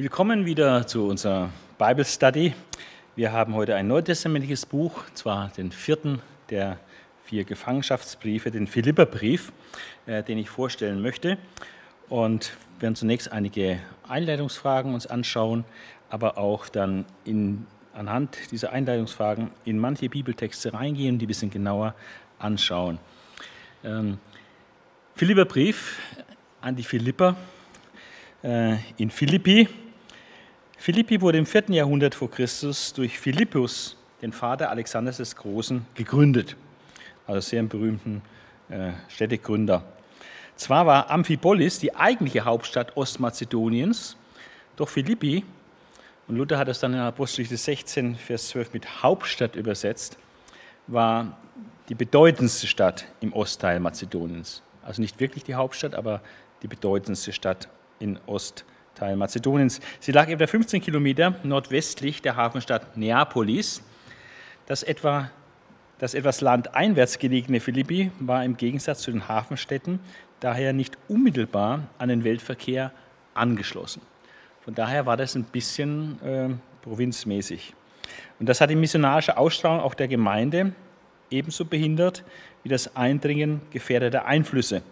Willkommen wieder zu unserer Bible Study. Wir haben heute ein neutestamentliches Buch, zwar den vierten der vier Gefangenschaftsbriefe, den Philipperbrief, äh, den ich vorstellen möchte. Und wir werden zunächst einige Einleitungsfragen uns anschauen, aber auch dann in, anhand dieser Einleitungsfragen in manche Bibeltexte reingehen die ein bisschen genauer anschauen. Ähm, Philipperbrief an die Philipper äh, in Philippi. Philippi wurde im 4. Jahrhundert vor Christus durch Philippus, den Vater Alexanders des Großen, gegründet. Also sehr einen berühmten äh, Städtegründer. Zwar war Amphipolis die eigentliche Hauptstadt Ostmazedoniens, doch Philippi, und Luther hat das dann in Apostelgeschichte 16, Vers 12 mit Hauptstadt übersetzt, war die bedeutendste Stadt im Ostteil Mazedoniens. Also nicht wirklich die Hauptstadt, aber die bedeutendste Stadt in Ostteil Mazedoniens. Sie lag etwa 15 Kilometer nordwestlich der Hafenstadt Neapolis. Das, etwa, das etwas landeinwärts gelegene Philippi war im Gegensatz zu den Hafenstädten daher nicht unmittelbar an den Weltverkehr angeschlossen. Von daher war das ein bisschen äh, provinzmäßig. Und das hat die missionarische Ausstrahlung auch der Gemeinde ebenso behindert wie das Eindringen gefährdeter Einflüsse.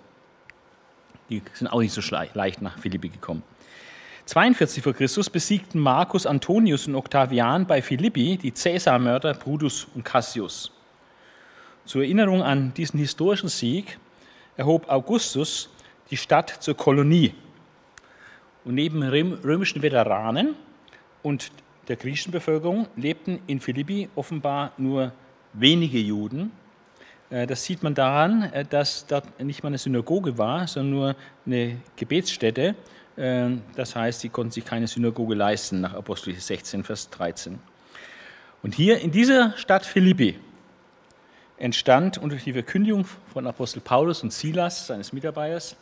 Die sind auch nicht so leicht nach Philippi gekommen. 42 vor Christus besiegten Marcus Antonius und Octavian bei Philippi die Cäsarmörder Brutus und Cassius. Zur Erinnerung an diesen historischen Sieg erhob Augustus die Stadt zur Kolonie. Und neben römischen Veteranen und der griechischen Bevölkerung lebten in Philippi offenbar nur wenige Juden, äh, das sieht man daran, äh, dass dort nicht mal eine Synagoge war, sondern nur eine Gebetsstätte. Äh, das heißt, sie konnten sich keine Synagoge leisten nach Apostel 16, Vers 13. Und hier in dieser Stadt Philippi entstand unter die Verkündigung von Apostel Paulus und Silas, seines Mitarbeiters,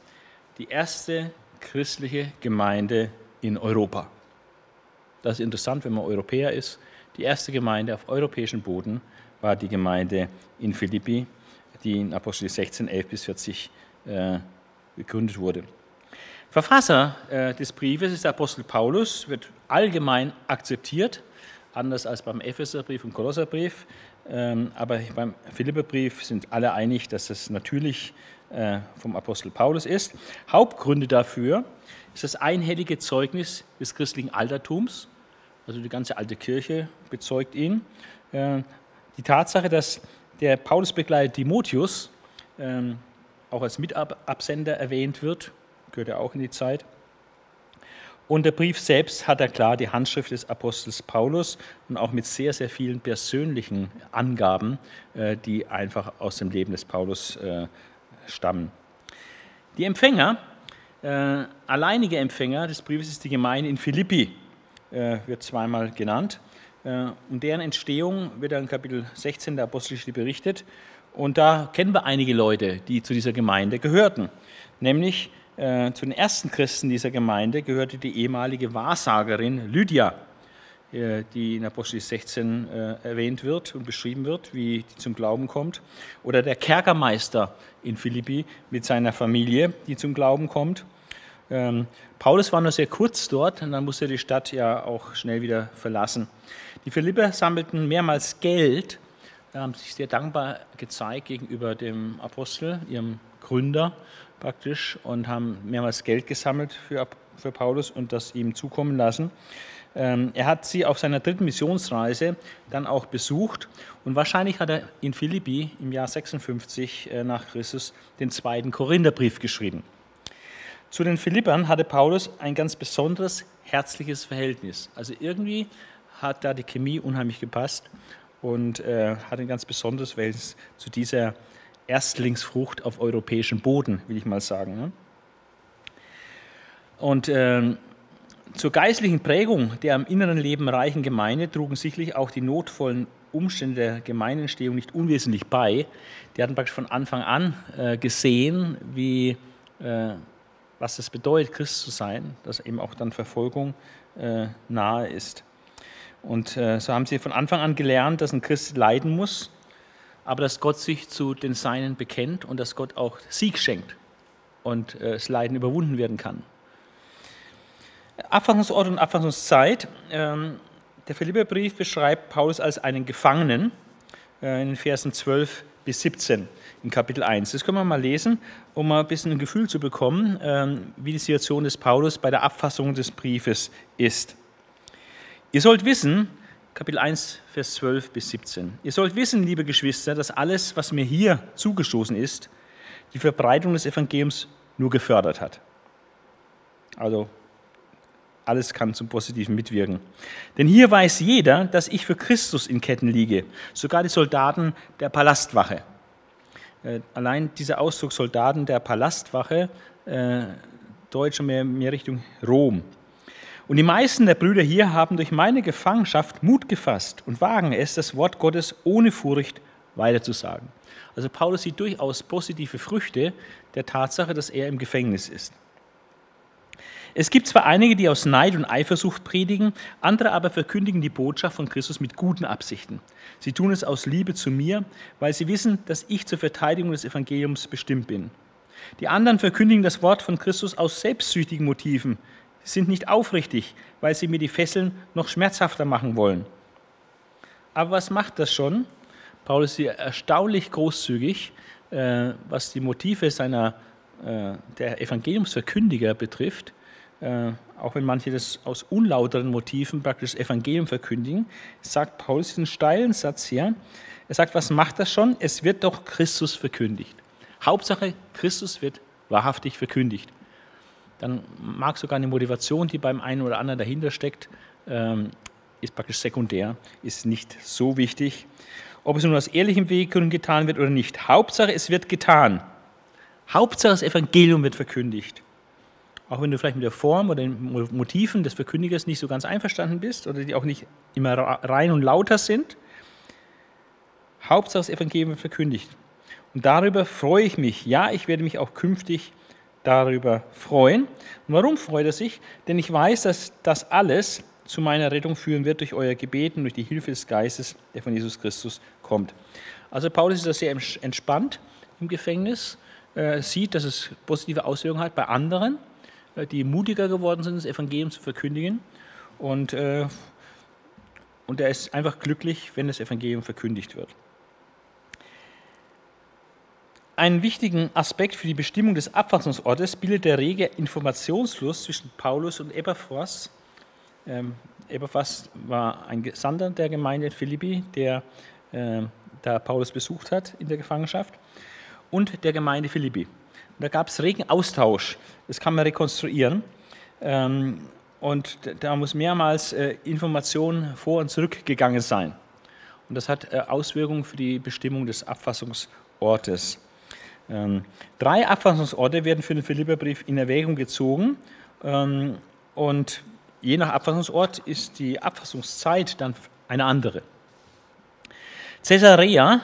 die erste christliche Gemeinde in Europa. Das ist interessant, wenn man Europäer ist. Die erste Gemeinde auf europäischem Boden war die Gemeinde in Philippi, die in Apostel 16, 11 bis 40 äh, gegründet wurde. Verfasser äh, des Briefes ist der Apostel Paulus, wird allgemein akzeptiert, anders als beim Epheserbrief und Kolosserbrief. Ähm, aber beim Philipperbrief sind alle einig, dass es natürlich äh, vom Apostel Paulus ist. Hauptgründe dafür ist das einhellige Zeugnis des christlichen Altertums, also die ganze alte Kirche bezeugt ihn. Äh, die Tatsache, dass der Paulusbegleiter Timotheus ähm, auch als Mitabsender erwähnt wird, gehört ja auch in die Zeit. Und der Brief selbst hat er klar die Handschrift des Apostels Paulus und auch mit sehr, sehr vielen persönlichen Angaben, äh, die einfach aus dem Leben des Paulus äh, stammen. Die Empfänger, äh, alleinige Empfänger des Briefes ist die Gemeinde in Philippi, wird zweimal genannt. Um deren Entstehung wird in Kapitel 16 der Apostelgeschichte berichtet. Und da kennen wir einige Leute, die zu dieser Gemeinde gehörten. Nämlich äh, zu den ersten Christen dieser Gemeinde gehörte die ehemalige Wahrsagerin Lydia, äh, die in Apostel 16 äh, erwähnt wird und beschrieben wird, wie die zum Glauben kommt. Oder der Kerkermeister in Philippi mit seiner Familie, die zum Glauben kommt. Ähm, Paulus war nur sehr kurz dort und dann musste er die Stadt ja auch schnell wieder verlassen. Die Philipper sammelten mehrmals Geld, haben sich sehr dankbar gezeigt gegenüber dem Apostel, ihrem Gründer praktisch, und haben mehrmals Geld gesammelt für, für Paulus und das ihm zukommen lassen. Ähm, er hat sie auf seiner dritten Missionsreise dann auch besucht und wahrscheinlich hat er in Philippi im Jahr 56 äh, nach Christus den zweiten Korintherbrief geschrieben. Zu den Philippern hatte Paulus ein ganz besonderes herzliches Verhältnis. Also irgendwie hat da die Chemie unheimlich gepasst und äh, hat ein ganz besonderes Verhältnis zu dieser Erstlingsfrucht auf europäischem Boden, will ich mal sagen. Ne? Und äh, zur geistlichen Prägung der am inneren Leben reichen Gemeinde trugen sicherlich auch die notvollen Umstände der Gemeinentstehung nicht unwesentlich bei. Die hatten praktisch von Anfang an äh, gesehen, wie, äh, was es bedeutet, Christ zu sein, dass eben auch dann Verfolgung äh, nahe ist. Und äh, so haben sie von Anfang an gelernt, dass ein Christ leiden muss, aber dass Gott sich zu den Seinen bekennt und dass Gott auch Sieg schenkt und äh, das Leiden überwunden werden kann. Abfassungsort und Abfassungszeit. Ähm, der Philipperbrief beschreibt Paulus als einen Gefangenen äh, in den Versen 12 bis 17 in Kapitel 1. Das können wir mal lesen, um mal ein bisschen ein Gefühl zu bekommen, ähm, wie die Situation des Paulus bei der Abfassung des Briefes ist. Ihr sollt wissen, Kapitel 1, Vers 12 bis 17. Ihr sollt wissen, liebe Geschwister, dass alles, was mir hier zugestoßen ist, die Verbreitung des Evangeliums nur gefördert hat. Also alles kann zum Positiven mitwirken. Denn hier weiß jeder, dass ich für Christus in Ketten liege, sogar die Soldaten der Palastwache. Äh, allein dieser Ausdruck Soldaten der Palastwache äh, deutet schon mehr, mehr Richtung Rom. Und die meisten der Brüder hier haben durch meine Gefangenschaft Mut gefasst und wagen es, das Wort Gottes ohne Furcht weiterzusagen. Also Paulus sieht durchaus positive Früchte der Tatsache, dass er im Gefängnis ist. Es gibt zwar einige, die aus Neid und Eifersucht predigen, andere aber verkündigen die Botschaft von Christus mit guten Absichten. Sie tun es aus Liebe zu mir, weil sie wissen, dass ich zur Verteidigung des Evangeliums bestimmt bin. Die anderen verkündigen das Wort von Christus aus selbstsüchtigen Motiven. Sind nicht aufrichtig, weil sie mir die Fesseln noch schmerzhafter machen wollen. Aber was macht das schon? Paulus ist hier erstaunlich großzügig, äh, was die Motive seiner, äh, der Evangeliumsverkündiger betrifft äh, auch wenn manche das aus unlauteren Motiven praktisch das Evangelium verkündigen, sagt Paulus diesen steilen Satz hier. Er sagt, was macht das schon? Es wird doch Christus verkündigt. Hauptsache, Christus wird wahrhaftig verkündigt. Dann mag sogar eine Motivation, die beim einen oder anderen dahinter steckt, ähm, ist praktisch sekundär, ist nicht so wichtig. Ob es nun aus ehrlichem Weg getan wird oder nicht. Hauptsache, es wird getan. Hauptsache, das Evangelium wird verkündigt auch wenn du vielleicht mit der Form oder den Motiven des Verkündigers nicht so ganz einverstanden bist oder die auch nicht immer rein und lauter sind. Hauptsache das Evangelium wird verkündigt. Und darüber freue ich mich. Ja, ich werde mich auch künftig darüber freuen. Und warum freut er sich? Denn ich weiß, dass das alles zu meiner Rettung führen wird durch euer Gebeten, durch die Hilfe des Geistes, der von Jesus Christus kommt. Also Paulus ist da sehr entspannt im Gefängnis, sieht, dass es positive Auswirkungen hat bei anderen äh, die mutiger geworden sind, das Evangelium zu verkündigen. Und, äh, und er ist einfach glücklich, wenn das Evangelium verkündigt wird. Einen wichtigen Aspekt für die Bestimmung des Abfassungsortes bildet der rege Informationsfluss zwischen Paulus und Epaphras. Ähm, Epaphras war ein Gesandter der Gemeinde Philippi, der äh, da Paulus besucht hat in der Gefangenschaft, und der Gemeinde Philippi. Da gab es regen Austausch. Das kann man rekonstruieren. Ähm, und da muss mehrmals äh, Information vor und zurück gegangen sein. Und das hat äh, Auswirkungen für die Bestimmung des Abfassungsortes. Ähm, drei Abfassungsorte werden für den Philipperbrief in Erwägung gezogen. Ähm, und je nach Abfassungsort ist die Abfassungszeit dann eine andere. Caesarea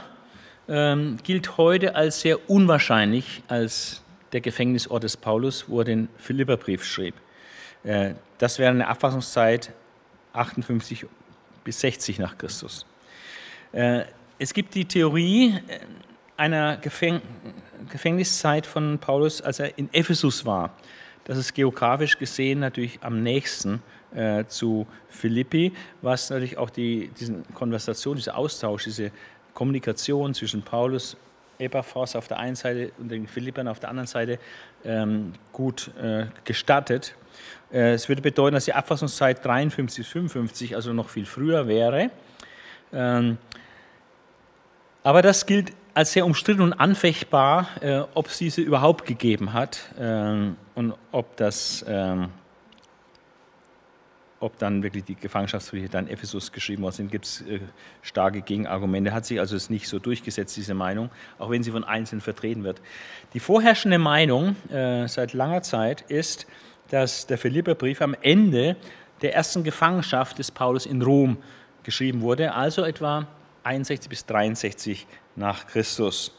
gilt heute als sehr unwahrscheinlich als der Gefängnisort des Paulus, wo er den Philipperbrief schrieb. Äh, das wäre eine Abfassungszeit 58 bis 60 nach Christus. Äh, es gibt die Theorie äh, einer Gefängniszeit von Paulus, als er in Ephesus war. Das ist geografisch gesehen natürlich am nächsten zu Philippi, was natürlich auch die, diese Konversation, dieser Austausch, diese Kommunikation zwischen Paulus Epaphras auf der einen Seite und den Philippern auf der anderen Seite ähm, gut äh, gestattet. Äh, es würde bedeuten, dass die Abfassungszeit 53 55, also noch viel früher wäre. Ähm, aber das gilt als sehr umstritten und anfechtbar, äh, ob es diese überhaupt gegeben hat ähm, und ob das ähm, ob dann wirklich die Gefangenschaftsbriefe dann Ephesus geschrieben worden sind, gibt es äh, starke Gegenargumente. Hat sich also nicht so durchgesetzt, diese Meinung, auch wenn sie von Einzelnen vertreten wird. Die vorherrschende Meinung äh, seit langer Zeit ist, dass der Philipperbrief am Ende der ersten Gefangenschaft des Paulus in Rom geschrieben wurde, also etwa 61 bis 63 nach Christus.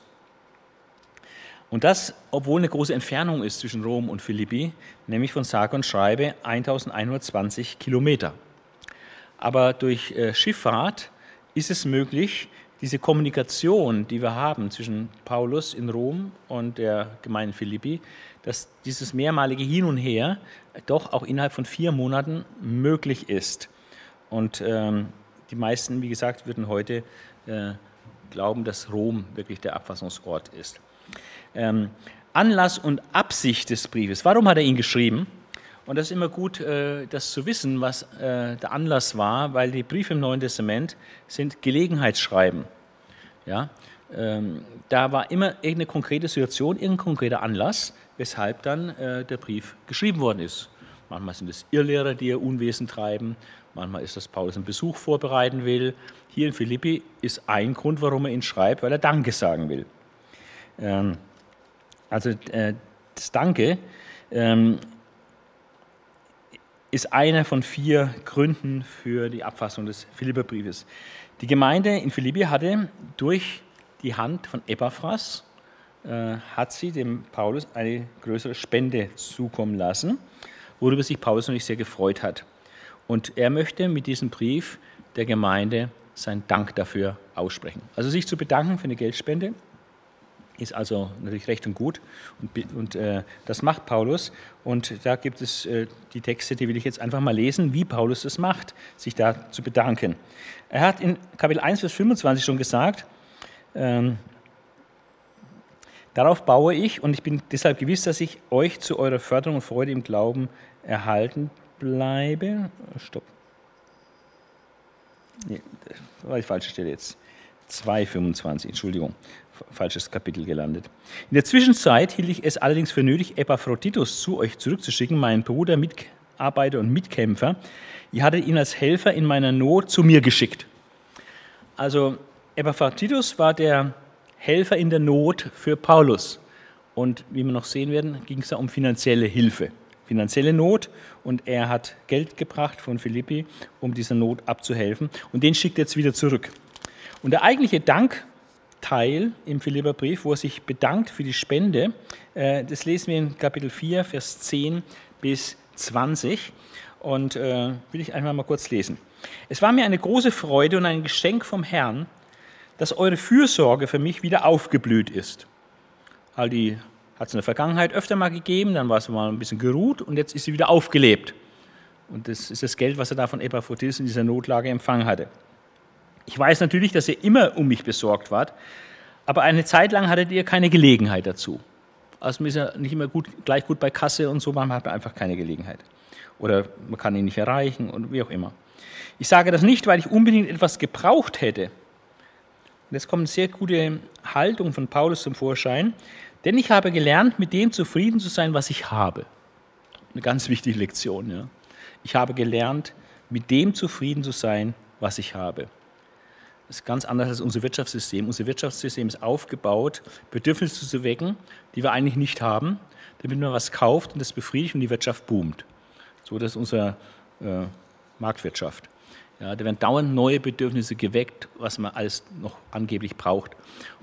Und das, obwohl eine große Entfernung ist zwischen Rom und Philippi, nämlich von sage und schreibe 1120 Kilometer. Aber durch äh, Schifffahrt ist es möglich, diese Kommunikation, die wir haben zwischen Paulus in Rom und der Gemeinde Philippi, dass dieses mehrmalige Hin und Her doch auch innerhalb von vier Monaten möglich ist. Und ähm, die meisten, wie gesagt, würden heute äh, glauben, dass Rom wirklich der Abfassungsort ist. Ähm, Anlass und Absicht des Briefes. Warum hat er ihn geschrieben? Und das ist immer gut, äh, das zu wissen, was äh, der Anlass war, weil die Briefe im Neuen Testament sind Gelegenheitsschreiben. Ja? Ähm, da war immer irgendeine konkrete Situation, irgendein konkreter Anlass, weshalb dann äh, der Brief geschrieben worden ist. Manchmal sind es Irrlehrer, die ihr Unwesen treiben, manchmal ist das Paulus einen Besuch vorbereiten will. Hier in Philippi ist ein Grund, warum er ihn schreibt, weil er Danke sagen will. Ähm, also das Danke ähm, ist einer von vier Gründen für die Abfassung des Philipperbriefes. Die Gemeinde in Philippi hatte durch die Hand von Epaphras, äh, hat sie dem Paulus eine größere Spende zukommen lassen, worüber sich Paulus natürlich sehr gefreut hat. Und er möchte mit diesem Brief der Gemeinde seinen Dank dafür aussprechen. Also sich zu bedanken für eine Geldspende ist also natürlich recht und gut und, und äh, das macht Paulus und da gibt es äh, die Texte, die will ich jetzt einfach mal lesen, wie Paulus es macht, sich da zu bedanken. Er hat in Kapitel 1, Vers 25 schon gesagt, ähm, darauf baue ich und ich bin deshalb gewiss, dass ich euch zu eurer Förderung und Freude im Glauben erhalten bleibe. Stopp. Nee, das war die falsche Stelle jetzt. 2,25, Entschuldigung falsches Kapitel gelandet. In der Zwischenzeit hielt ich es allerdings für nötig, Epaphroditus zu euch zurückzuschicken, meinen Bruder, Mitarbeiter und Mitkämpfer. Ihr hattet ihn als Helfer in meiner Not zu mir geschickt. Also Epaphroditus war der Helfer in der Not für Paulus. Und wie wir noch sehen werden, ging es da um finanzielle Hilfe, finanzielle Not. Und er hat Geld gebracht von Philippi, um dieser Not abzuhelfen. Und den schickt er jetzt wieder zurück. Und der eigentliche Dank Teil im Philipperbrief, wo er sich bedankt für die Spende. Äh, das lesen wir in Kapitel 4, Vers 10 bis 20 und äh, will ich einfach mal kurz lesen. Es war mir eine große Freude und ein Geschenk vom Herrn, dass eure Fürsorge für mich wieder aufgeblüht ist. All die hat es in der Vergangenheit öfter mal gegeben, dann war es mal ein bisschen geruht und jetzt ist sie wieder aufgelebt. Und das ist das Geld, was er da von Epaphroditus in dieser Notlage empfangen hatte. Ich weiß natürlich, dass ihr immer um mich besorgt wart, aber eine Zeit lang hattet ihr keine Gelegenheit dazu. Also man ist ja nicht immer gut, gleich gut bei Kasse und so, man hat einfach keine Gelegenheit. Oder man kann ihn nicht erreichen und wie auch immer. Ich sage das nicht, weil ich unbedingt etwas gebraucht hätte. Und jetzt kommt eine sehr gute Haltung von Paulus zum Vorschein. Denn ich habe gelernt, mit dem zufrieden zu sein, was ich habe. Eine ganz wichtige Lektion. Ja. Ich habe gelernt, mit dem zufrieden zu sein, was ich habe. Das ist ganz anders als unser Wirtschaftssystem. Unser Wirtschaftssystem ist aufgebaut, Bedürfnisse zu wecken, die wir eigentlich nicht haben, damit man was kauft und das befriedigt und die Wirtschaft boomt. So, das ist unsere äh, Marktwirtschaft. Ja, da werden dauernd neue Bedürfnisse geweckt, was man alles noch angeblich braucht.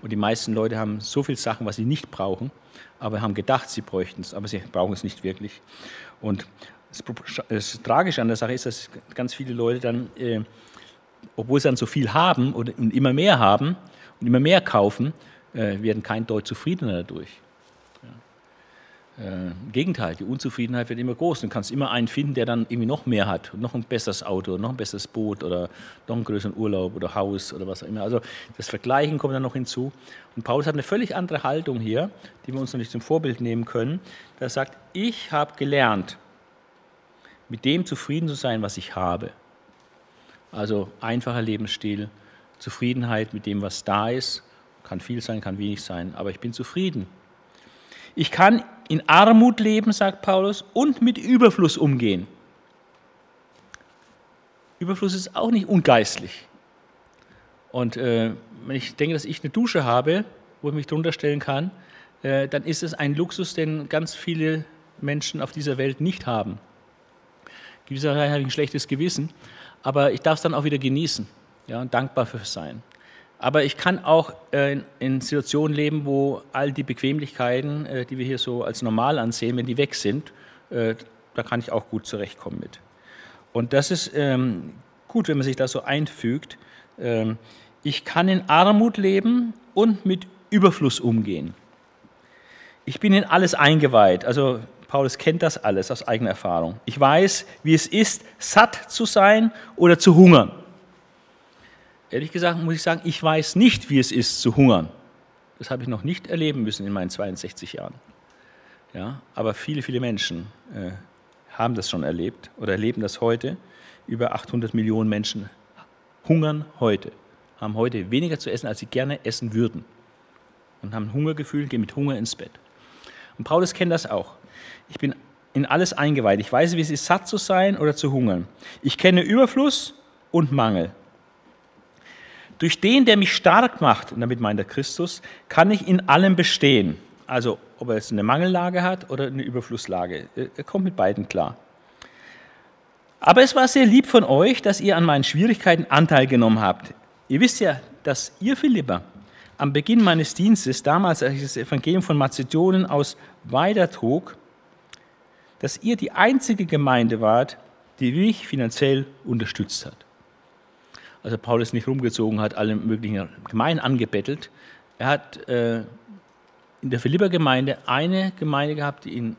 Und die meisten Leute haben so viele Sachen, was sie nicht brauchen, aber haben gedacht, sie bräuchten es, aber sie brauchen es nicht wirklich. Und das, Tragische an der Sache ist, dass ganz viele Leute dann äh, obwohl sie dann so viel haben und immer mehr haben und immer mehr kaufen, äh, werden kein Deut zufriedener dadurch. Äh, Gegenteil, die Unzufriedenheit wird immer groß. Du kannst immer einen finden, der dann irgendwie noch mehr hat, noch ein besseres Auto, noch ein besseres Boot oder noch einen größeren Urlaub oder Haus oder was auch immer. Also das Vergleichen kommt dann noch hinzu. Und Paulus hat eine völlig andere Haltung hier, die wir uns noch nicht zum Vorbild nehmen können. Er sagt, ich habe gelernt, mit dem zufrieden zu sein, was ich habe. Also einfacher Lebensstil, Zufriedenheit mit dem, was da ist. Kann viel sein, kann wenig sein, aber ich bin zufrieden. Ich kann in Armut leben, sagt Paulus, und mit Überfluss umgehen. Überfluss ist auch nicht ungeistlich. Und äh, wenn ich denke, dass ich eine Dusche habe, wo ich mich drunter stellen kann, äh, dann ist es ein Luxus, den ganz viele Menschen auf dieser Welt nicht haben. Gewisserweise habe ich ein schlechtes Gewissen, aber ich darf es dann auch wieder genießen ja, und dankbar für sein. Aber ich kann auch äh, in, Situationen leben, wo all die Bequemlichkeiten, äh, die wir hier so als normal ansehen, wenn die weg sind, äh, da kann ich auch gut zurechtkommen mit. Und das ist ähm, gut, wenn man sich da so einfügt. Ähm, Ich kann in Armut leben und mit Überfluss umgehen. Ich bin in alles eingeweiht. Also Paulus kennt das alles aus eigener Erfahrung. Ich weiß, wie es ist, satt zu sein oder zu hungern. Ehrlich gesagt muss ich sagen, ich weiß nicht, wie es ist, zu hungern. Das habe ich noch nicht erleben müssen in meinen 62 Jahren. Ja, aber viele, viele Menschen äh, haben das schon erlebt oder erleben das heute. Über 800 Millionen Menschen hungern heute, haben heute weniger zu essen, als sie gerne essen würden. Und haben Hungergefühl, gehen mit Hunger ins Bett. Und Paulus kennt das auch. Ich bin in alles eingeweiht. Ich weiß, wie es ist, satt zu sein oder zu hungern. Ich kenne Überfluss und Mangel. Durch den, der mich stark macht, und damit meint er Christus, kann ich in allem bestehen. Also ob er jetzt eine Mangellage hat oder eine Überflusslage. Er kommt mit beiden klar. Aber es war sehr lieb von euch, dass ihr an meinen Schwierigkeiten Anteil genommen habt. Ihr wisst ja, dass ihr Philippa am Beginn meines Dienstes, damals als ich das Evangelium von Mazedonien aus weitertrug, dass ihr die einzige Gemeinde wart, die mich finanziell unterstützt hat. Also Paulus nicht rumgezogen hat, alle möglichen Gemeinden angebettelt. Er hat äh, in der Philipper-Gemeinde eine Gemeinde gehabt, die ihn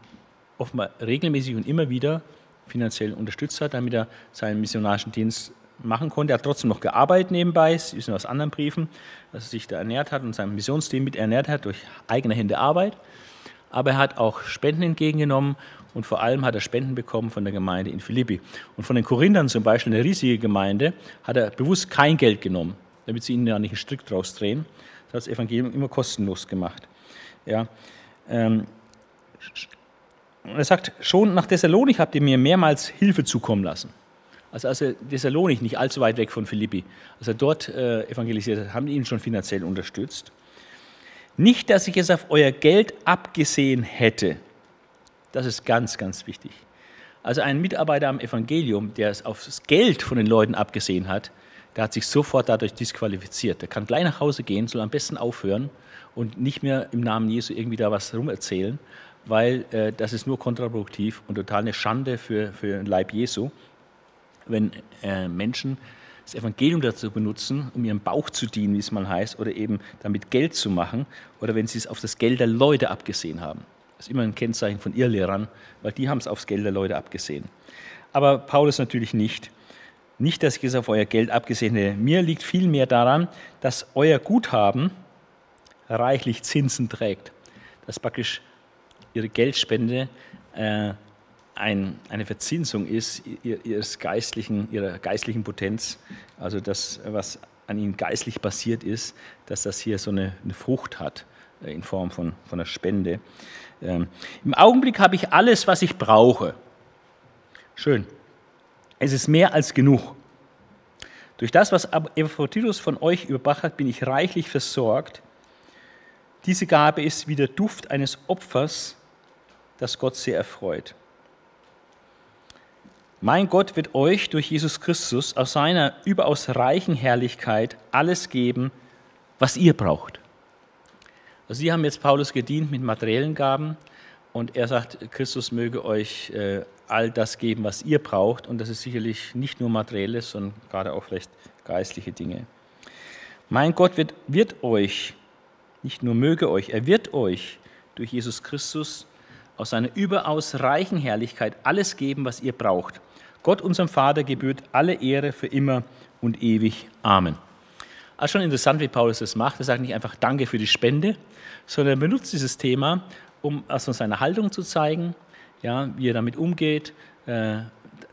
offenbar regelmäßig und immer wieder finanziell unterstützt hat, damit er seinen missionarischen Dienst machen konnte. Er hat trotzdem noch gearbeitet nebenbei, das wissen wir aus anderen Briefen, dass er sich da ernährt hat und sein Missionsteam mit ernährt hat durch eigene Hände Arbeit. Aber er hat auch Spenden entgegengenommen und vor allem hat er Spenden bekommen von der Gemeinde in Philippi. Und von den Korinthern zum Beispiel, eine riesige Gemeinde, hat er bewusst kein Geld genommen, damit sie ihnen ja nicht einen Strick draus drehen. Das hat das Evangelium immer kostenlos gemacht. Ja, ähm, er sagt, schon nach Thessalonik habt ihr mir mehrmals Hilfe zukommen lassen. Also als er Thessalonik, nicht allzu weit weg von Philippi, als er dort äh, evangelisiert hat, haben die ihn schon finanziell unterstützt. Nicht, dass ich es auf euer Geld abgesehen hätte. Das ist ganz, ganz wichtig. Also ein Mitarbeiter am Evangelium, der es auf das Geld von den Leuten abgesehen hat, der hat sich sofort dadurch disqualifiziert. Der kann gleich nach Hause gehen, soll am besten aufhören und nicht mehr im Namen Jesu irgendwie da was rumerzählen, weil äh, das ist nur kontraproduktiv und total eine Schande für, für den Leib Jesu, wenn äh, Menschen das Evangelium dazu benutzen, um ihrem Bauch zu dienen, wie es mal heißt, oder eben damit Geld zu machen, oder wenn sie es auf das Geld der Leute abgesehen haben. Das ist immer ein Kennzeichen von Irrlehrern, weil die haben es aufs Geld der Leute abgesehen. Aber Paulus natürlich nicht. Nicht, dass ich es auf euer Geld abgesehen hätte. Mir liegt vielmehr daran, dass euer Guthaben reichlich Zinsen trägt. Dass praktisch ihre Geldspende äh, ein, eine Verzinsung ist ihres geistlichen, ihrer geistlichen Potenz, also das, was an ihnen geistlich passiert ist, dass das hier so eine, eine Frucht hat äh, in Form von, von einer Spende. Ähm, Im Augenblick habe ich alles, was ich brauche. Schön. Es ist mehr als genug. Durch das, was Epaphroditus von euch überbracht hat, bin ich reichlich versorgt. Diese Gabe ist wie der Duft eines Opfers, das Gott sehr erfreut. Mein Gott wird euch durch Jesus Christus aus seiner überaus reichen Herrlichkeit alles geben, was ihr braucht. Also Sie haben jetzt Paulus gedient mit materiellen Gaben und er sagt, Christus möge euch äh, all das geben, was ihr braucht. Und das ist sicherlich nicht nur materielles, sondern gerade auch vielleicht geistliche Dinge. Mein Gott wird, wird euch, nicht nur möge euch, er wird euch durch Jesus Christus aus seiner überaus reichen Herrlichkeit alles geben, was ihr braucht. Gott, unserem Vater, gebührt alle Ehre für immer und ewig. Amen. Also schon interessant, wie Paulus das macht. Er sagt nicht einfach Danke für die Spende, sondern er benutzt dieses Thema, um also seine Haltung zu zeigen, ja, wie er damit umgeht, äh,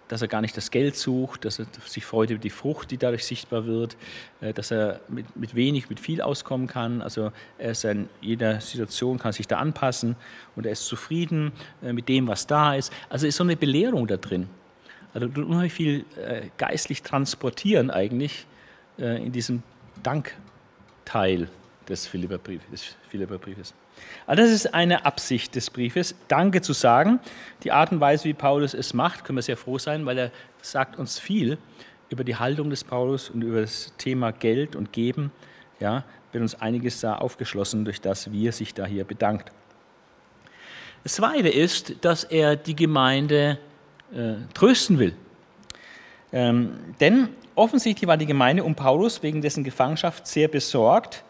dass er gar nicht das Geld sucht, dass er sich freut über die Frucht, die dadurch sichtbar wird, äh, dass er mit, mit wenig, mit viel auskommen kann. Also er ist in jeder Situation, kann sich da anpassen und er ist zufrieden äh, mit dem, was da ist. Also ist so eine Belehrung da drin. Also unheimlich viel äh, geistlich transportieren eigentlich äh, in diesem Dankteil des Philipperbriefes. Philipperbriefes. Also das ist eine Absicht des Briefes, Danke zu sagen. Die Art und Weise, wie Paulus es macht, können wir sehr froh sein, weil er sagt uns viel über die Haltung des Paulus und über das Thema Geld und Geben. Ja, wird uns einiges da aufgeschlossen durch das, wie er sich da hier bedankt. Das Zweite ist, dass er die Gemeinde äh, trösten will. Ähm, denn offensichtlich war die Gemeinde um Paulus wegen dessen Gefangenschaft sehr besorgt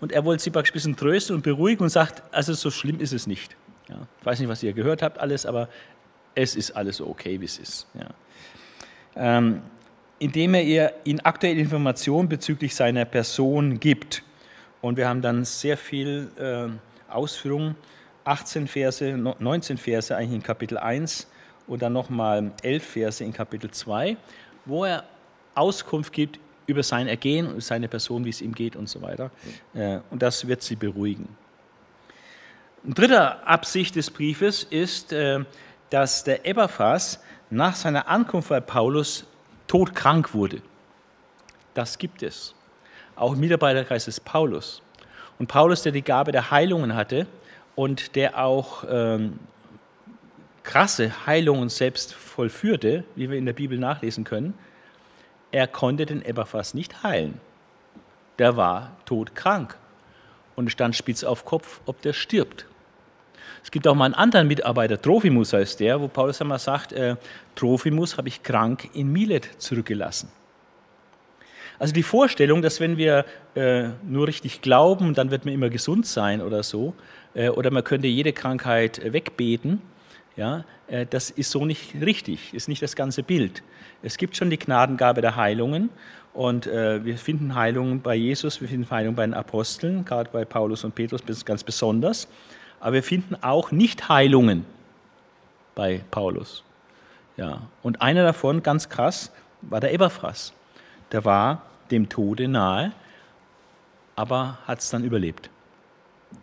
und er wollte sie ein bisschen trösten und beruhigen und sagt, also so schlimm ist es nicht. Ja, ich weiß nicht, was ihr gehört habt alles, aber es ist alles so okay, wie es ist. Ja. Ähm, indem er ihr ihnen aktuelle Informationen bezüglich seiner Person gibt. Und wir haben dann sehr viel äh, Ausführungen, 18 Verse, 19 Verse eigentlich in Kapitel 1 und dann nochmal 11 Verse in Kapitel 2, wo er Auskunft gibt über sein Ergehen und seine Person, wie es ihm geht und so weiter. Äh, und das wird sie beruhigen. Eine dritte Absicht des Briefes ist, äh, dass der Epaphras nach seiner Ankunft bei Paulus todkrank wurde. Das gibt es. Auch im Mitarbeiterkreis des Paulus. Und Paulus, der die Gabe der Heilungen hatte und der auch ähm, krasse Heilungen selbst vollführte, wie wir in der Bibel nachlesen können, er konnte den Epaphras nicht heilen. Der war todkrank und stand spitz auf Kopf, ob der stirbt. Es gibt auch mal einen anderen Mitarbeiter, Trophimus heißt der, wo Paulus einmal sagt, äh, Trophimus habe ich krank in Milet zurückgelassen. Also die Vorstellung, dass wenn wir äh, nur richtig glauben, dann wird man immer gesund sein oder so, äh, oder man könnte jede Krankheit äh, wegbeten, ja, äh, das ist so nicht richtig, ist nicht das ganze Bild. Es gibt schon die Gnadengabe der Heilungen und äh, wir finden Heilungen bei Jesus, wir finden Heilungen bei den Aposteln, gerade bei Paulus und Petrus ganz besonders. Aber wir finden auch Nichtheilungen bei Paulus. Ja, und einer davon, ganz krass, war der Eberphras. Der war dem Tode nahe, aber hat es dann überlebt.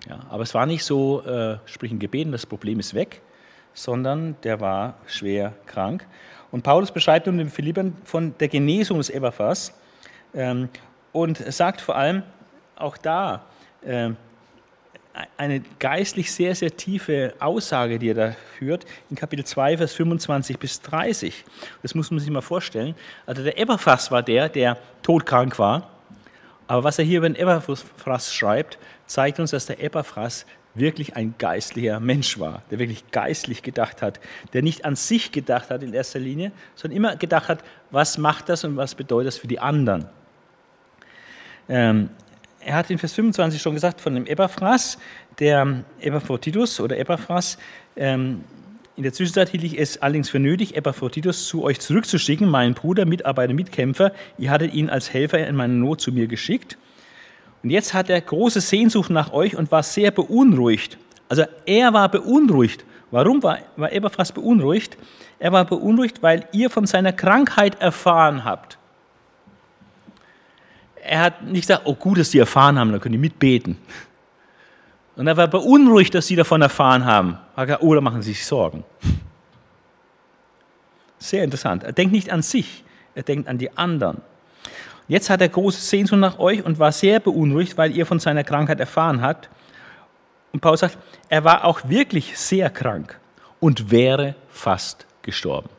Ja, aber es war nicht so, äh, sprich ein Gebeten, das Problem ist weg, sondern der war schwer krank. Und Paulus beschreibt nun den Philippern von der Genesung des Eberphras ähm, und sagt vor allem auch da, äh, eine geistlich sehr, sehr tiefe Aussage, die er da führt, in Kapitel 2, Vers 25 bis 30. Das muss man sich mal vorstellen. Also der Eberfass war der, der todkrank war. Aber was er hier über den Eberfass schreibt, zeigt uns, dass der Eberfass wirklich ein geistlicher Mensch war, der wirklich geistlich gedacht hat, der nicht an sich gedacht hat in erster Linie, sondern immer gedacht hat, was macht das und was bedeutet das für die anderen. Ähm, er hat in Vers 25 schon gesagt von dem Epaphras, der Epaphroditus oder Epaphras. Ähm, in der Zwischenzeit hielt ich es allerdings für nötig, Epaphroditus zu euch zurückzuschicken, meinen Bruder, Mitarbeiter, Mitkämpfer. Ihr hattet ihn als Helfer in meiner Not zu mir geschickt. Und jetzt hat er große Sehnsucht nach euch und war sehr beunruhigt. Also er war beunruhigt. Warum war, war Epaphras beunruhigt? Er war beunruhigt, weil ihr von seiner Krankheit erfahren habt er hat nicht gesagt, oh gut, dass sie erfahren haben, dann können die mitbeten. Und er war beunruhigt, dass sie davon erfahren haben. Er gesagt, oh, da machen sie sich Sorgen. Sehr interessant. Er denkt nicht an sich, er denkt an die anderen. Jetzt hat er große Sehnsucht nach euch und war sehr beunruhigt, weil ihr von seiner Krankheit erfahren habt. Und Paulus sagt, er war auch wirklich sehr krank und wäre fast gestorben.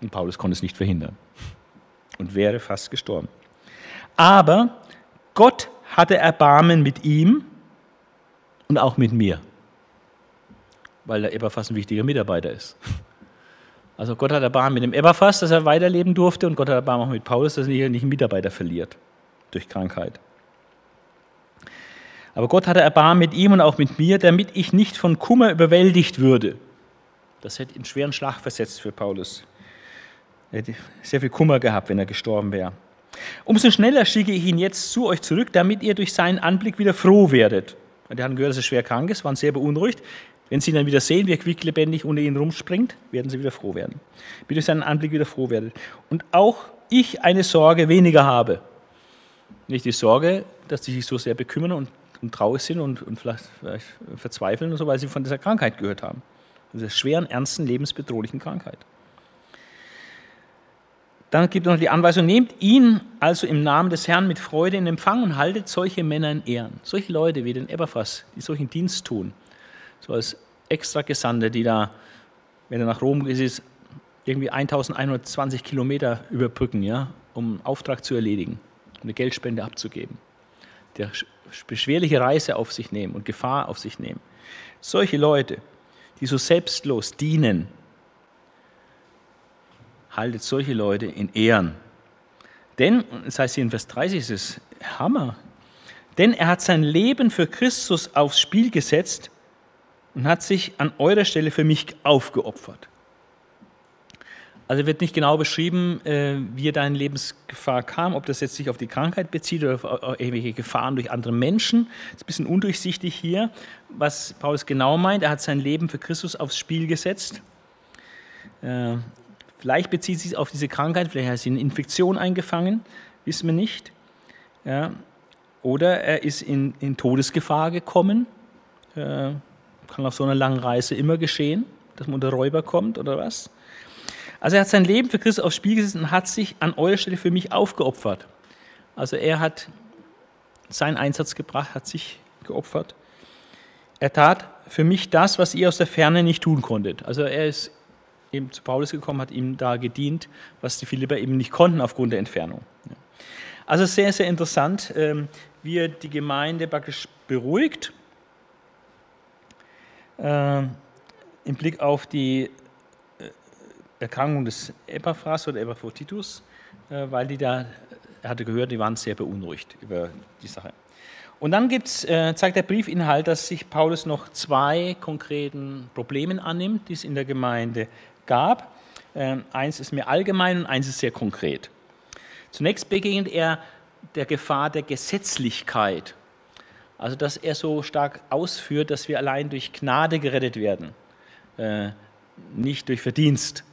Und Paulus konnte es nicht verhindern und wäre fast gestorben. Aber Gott hatte Erbarmen mit ihm und auch mit mir, weil der Eberfass ein wichtiger Mitarbeiter ist. Also Gott hat Erbarmen mit dem Eberfass, dass er weiterleben durfte und Gott hat Erbarmen auch mit Paulus, dass er nicht einen Mitarbeiter verliert durch Krankheit. Aber Gott hatte Erbarmen mit ihm und auch mit mir, damit ich nicht von Kummer überwältigt würde. Das hätte einen schweren Schlag versetzt für Paulus. Er hätte sehr viel Kummer gehabt, wenn er gestorben wäre. Umso schneller schicke ich ihn jetzt zu euch zurück, damit ihr durch seinen Anblick wieder froh werdet. Die haben gehört, dass er schwer krank ist, waren sehr beunruhigt. Wenn sie ihn dann wieder sehen, wie er quicklebendig unter ihnen rumspringt, werden sie wieder froh werden. Wie durch seinen Anblick wieder froh werdet. Und auch ich eine Sorge weniger habe. Nicht die Sorge, dass sie sich so sehr bekümmern und, und traurig sind und, und vielleicht, vielleicht, verzweifeln und so, weil sie von dieser Krankheit gehört haben. Dieser schweren, ernsten, lebensbedrohlichen Krankheit. Dann gibt es noch die Anweisung, nehmt ihn also im Namen des Herrn mit Freude in Empfang und haltet solche Männer in Ehren. Solche Leute wie den Eberfass, die solchen Dienst tun, so als extra Gesandte, die da, wenn er nach Rom ist, irgendwie 1120 Kilometer überbrücken, ja, um einen Auftrag zu erledigen, um eine Geldspende abzugeben. Der beschwerliche Reise auf sich nehmen und Gefahr auf sich nehmen. Solche Leute, die so selbstlos dienen, haltet solche Leute in Ehren. Denn, das heißt hier in Vers 30 ist es Hammer, denn er hat sein Leben für Christus aufs Spiel gesetzt und hat sich an eurer Stelle für mich aufgeopfert. Also wird nicht genau beschrieben, äh, wie er da in Lebensgefahr kam, ob das jetzt sich auf die Krankheit bezieht oder auf irgendwelche Gefahren durch andere Menschen. Das ist ein bisschen undurchsichtig hier, was Paulus genau meint. Er hat sein Leben für Christus aufs Spiel gesetzt. Äh, vielleicht bezieht es sich auf diese Krankheit, vielleicht hat er eine Infektion eingefangen, wissen wir nicht. Oder er ist in Todesgefahr gekommen. Kann auf so einer langen Reise immer geschehen, dass man unter Räuber kommt oder was. Also er hat sein Leben für Christus aufs Spiel gesetzt und hat sich an eurer Stelle für mich aufgeopfert. Also er hat seinen Einsatz gebracht, hat sich geopfert. Er tat für mich das, was ihr aus der Ferne nicht tun konntet. Also er ist eben zu Paulus gekommen, hat ihm da gedient, was die Philipper eben nicht konnten aufgrund der Entfernung. Also sehr, sehr interessant, ähm, wie er die Gemeinde praktisch beruhigt ähm, im Blick auf die Erkrankung des Epaphras oder Epaphroditus, äh, weil die da, er hatte gehört, die waren sehr beunruhigt über die Sache. Und dann gibt's, äh, zeigt der Briefinhalt, dass sich Paulus noch zwei konkreten Problemen annimmt, die es in der Gemeinde gab. Ähm, eins ist mehr allgemein und eins ist sehr konkret. Zunächst begegnet er der Gefahr der Gesetzlichkeit. Also, dass er so stark ausführt, dass wir allein durch Gnade gerettet werden, äh, nicht durch Verdienst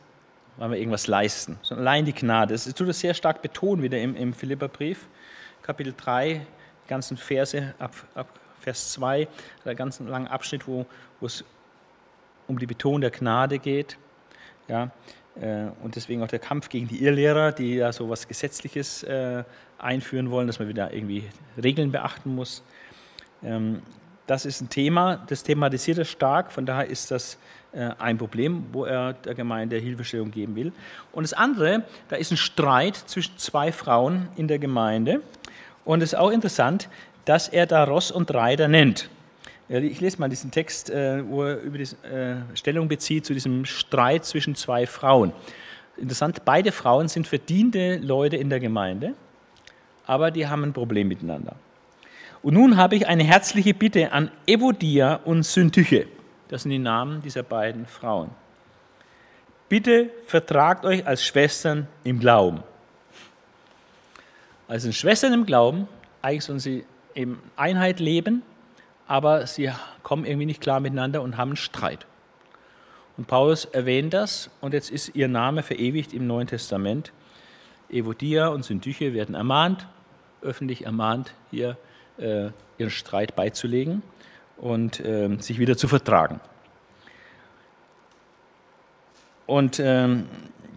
weil wir irgendwas leisten, sondern allein die Gnade. Es tut es sehr stark betonen, wieder im, im Philipperbrief, Kapitel 3, die ganzen Verse ab, ab Vers 2, der ganzen langen Abschnitt, wo, wo es um die Betonung der Gnade geht. Ja, äh, und deswegen auch der Kampf gegen die Irrlehrer, die ja so etwas Gesetzliches äh, einführen wollen, dass man wieder irgendwie Regeln beachten muss. Ähm, das ist ein Thema, das thematisiert er stark, von daher ist das äh, ein Problem, wo er der Gemeinde Hilfestellung geben will. Und das andere, da ist ein Streit zwischen zwei Frauen in der Gemeinde. Und es ist auch interessant, dass er da Ross und Reiter nennt. Ich lese mal diesen Text, äh, wo er über die äh, Stellung bezieht zu diesem Streit zwischen zwei Frauen. Interessant, beide Frauen sind verdiente Leute in der Gemeinde, aber die haben ein Problem miteinander. Und nun habe ich eine herzliche Bitte an Evodia und Syntyche. Das sind die Namen dieser beiden Frauen. Bitte vertragt euch als Schwestern im Glauben. Also Schwestern im Glauben, eigentlich sollen sie in Einheit leben, aber sie kommen irgendwie nicht klar miteinander und haben Streit. Und Paulus erwähnt das und jetzt ist ihr Name verewigt im Neuen Testament. Evodia und Syntyche werden ermahnt, öffentlich ermahnt, hier äh, ihren Streit beizulegen und äh, sich wieder zu vertragen. Und ähm,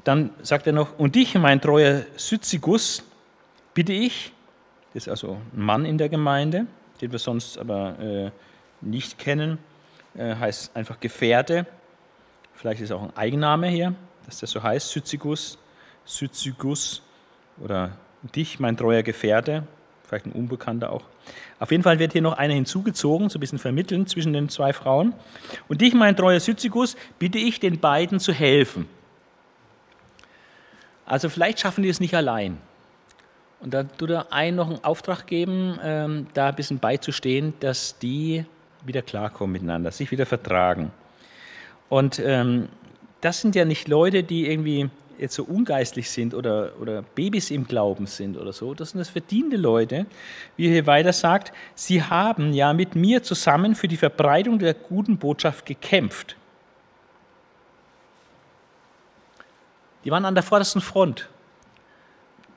dann sagt er noch, und dich, mein treuer Syzigus, bitte ich, das ist also ein Mann in der Gemeinde, den wir sonst aber äh, nicht kennen, äh, heißt einfach Gefährte, vielleicht ist auch ein Eigenname hier, dass das so heißt, Syzigus, Syzigus oder dich, mein treuer Gefährte, vielleicht ein Unbekannter auch. Auf jeden Fall wird hier noch einer hinzugezogen, so ein bisschen vermitteln zwischen den zwei Frauen. Und dich, mein treuer Syzigus, bitte ich, den beiden zu helfen. Also vielleicht schaffen die es nicht allein. Und da tut er einen noch einen Auftrag geben, ähm, da ein bisschen beizustehen, dass die wieder klarkommen miteinander, sich wieder vertragen. Und ähm, das sind ja nicht Leute, die irgendwie jetzt so ungeistlich sind oder, oder Babys im Glauben sind oder so, das sind das verdiente Leute, wie er hier weiter sagt, sie haben ja mit mir zusammen für die Verbreitung der guten Botschaft gekämpft. Die waren an der vordersten Front.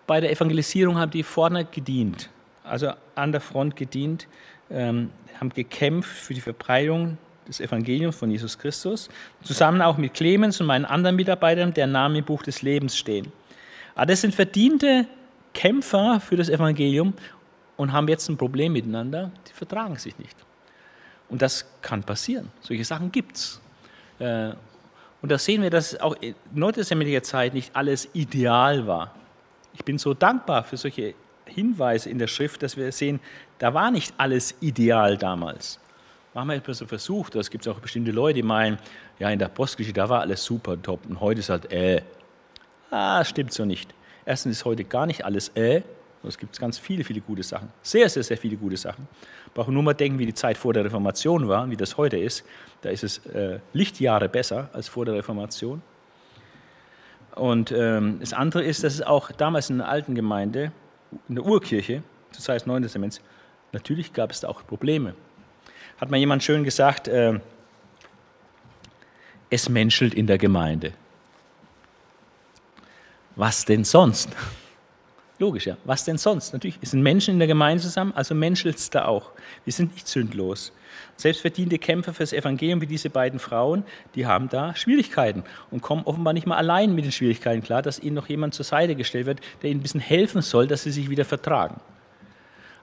Bei der Evangelisierung haben die vorne gedient, also an der Front gedient, ähm, haben gekämpft für die Verbreitung des Evangeliums von Jesus Christus, zusammen auch mit Clemens und meinen anderen Mitarbeitern, deren Namen im Buch des Lebens stehen. Aber das sind verdiente Kämpfer für das Evangelium und haben jetzt ein Problem miteinander, die vertragen sich nicht. Und das kann passieren. Solche Sachen gibt es. Äh, und da sehen wir, dass auch in neutestamentlicher Zeit nicht alles ideal war. Ich bin so dankbar für solche Hinweise in der Schrift, dass wir sehen, da war nicht alles ideal damals. Manchmal ist man so versucht, es gibt auch bestimmte Leute, die meinen, ja, in der Postgeschichte, da war alles super top und heute ist halt, äh. Ah, stimmt so nicht. Erstens ist heute gar nicht alles äh, es gibt ganz viele, viele gute Sachen. Sehr, sehr, sehr viele gute Sachen. Brauchen nur mal denken, wie die Zeit vor der Reformation war und wie das heute ist. Da ist es äh, Lichtjahre besser als vor der Reformation. Und ähm, das andere ist, dass es auch damals in der alten Gemeinde, in der Urkirche, zur Zeit des Neuen Testaments, natürlich gab es da auch Probleme. Hat mal jemand schön gesagt, äh, es menschelt in der Gemeinde. Was denn sonst? Logisch, ja. Was denn sonst? Natürlich sind Menschen in der Gemeinde zusammen, also menschelt es da auch. Wir sind nicht sündlos. Selbstverdiente Kämpfer fürs Evangelium wie diese beiden Frauen, die haben da Schwierigkeiten und kommen offenbar nicht mal allein mit den Schwierigkeiten klar, dass ihnen noch jemand zur Seite gestellt wird, der ihnen ein bisschen helfen soll, dass sie sich wieder vertragen.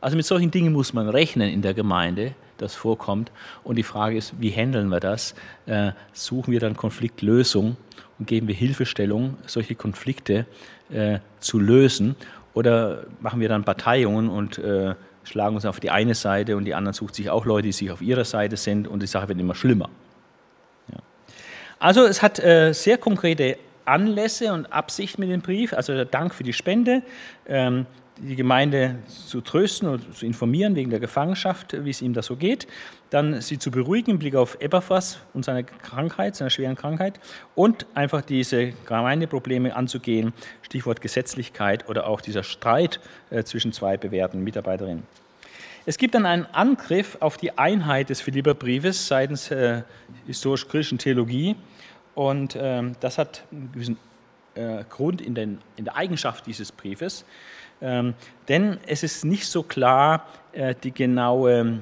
Also mit solchen Dingen muss man rechnen in der Gemeinde, das vorkommt. Und die Frage ist, wie handeln wir das? Äh, suchen wir dann Konfliktlösung und geben wir Hilfestellung, solche Konflikte äh, zu lösen? Oder machen wir dann Parteiungen und äh, schlagen uns auf die eine Seite und die anderen sucht sich auch Leute, die sich auf ihrer Seite sind und die Sache wird immer schlimmer. Ja. Also es hat äh, sehr konkrete Anlässe und Absicht mit dem Brief, also der Dank für die Spende, ähm, die Gemeinde zu trösten und zu informieren wegen der Gefangenschaft, wie es ihm da so geht, dann sie zu beruhigen im Blick auf Epaphras und seine Krankheit, seine schweren Krankheit und einfach diese Gemeindeprobleme anzugehen, Stichwort Gesetzlichkeit oder auch dieser Streit äh, zwischen zwei bewährten Mitarbeiterinnen. Es gibt dann einen Angriff auf die Einheit des Philipperbriefes seitens äh, historisch-griechischen Theologie und äh, das hat einen gewissen äh, Grund in, den, in der Eigenschaft dieses Briefes. Ähm, denn es ist nicht so klar, äh, die genaue,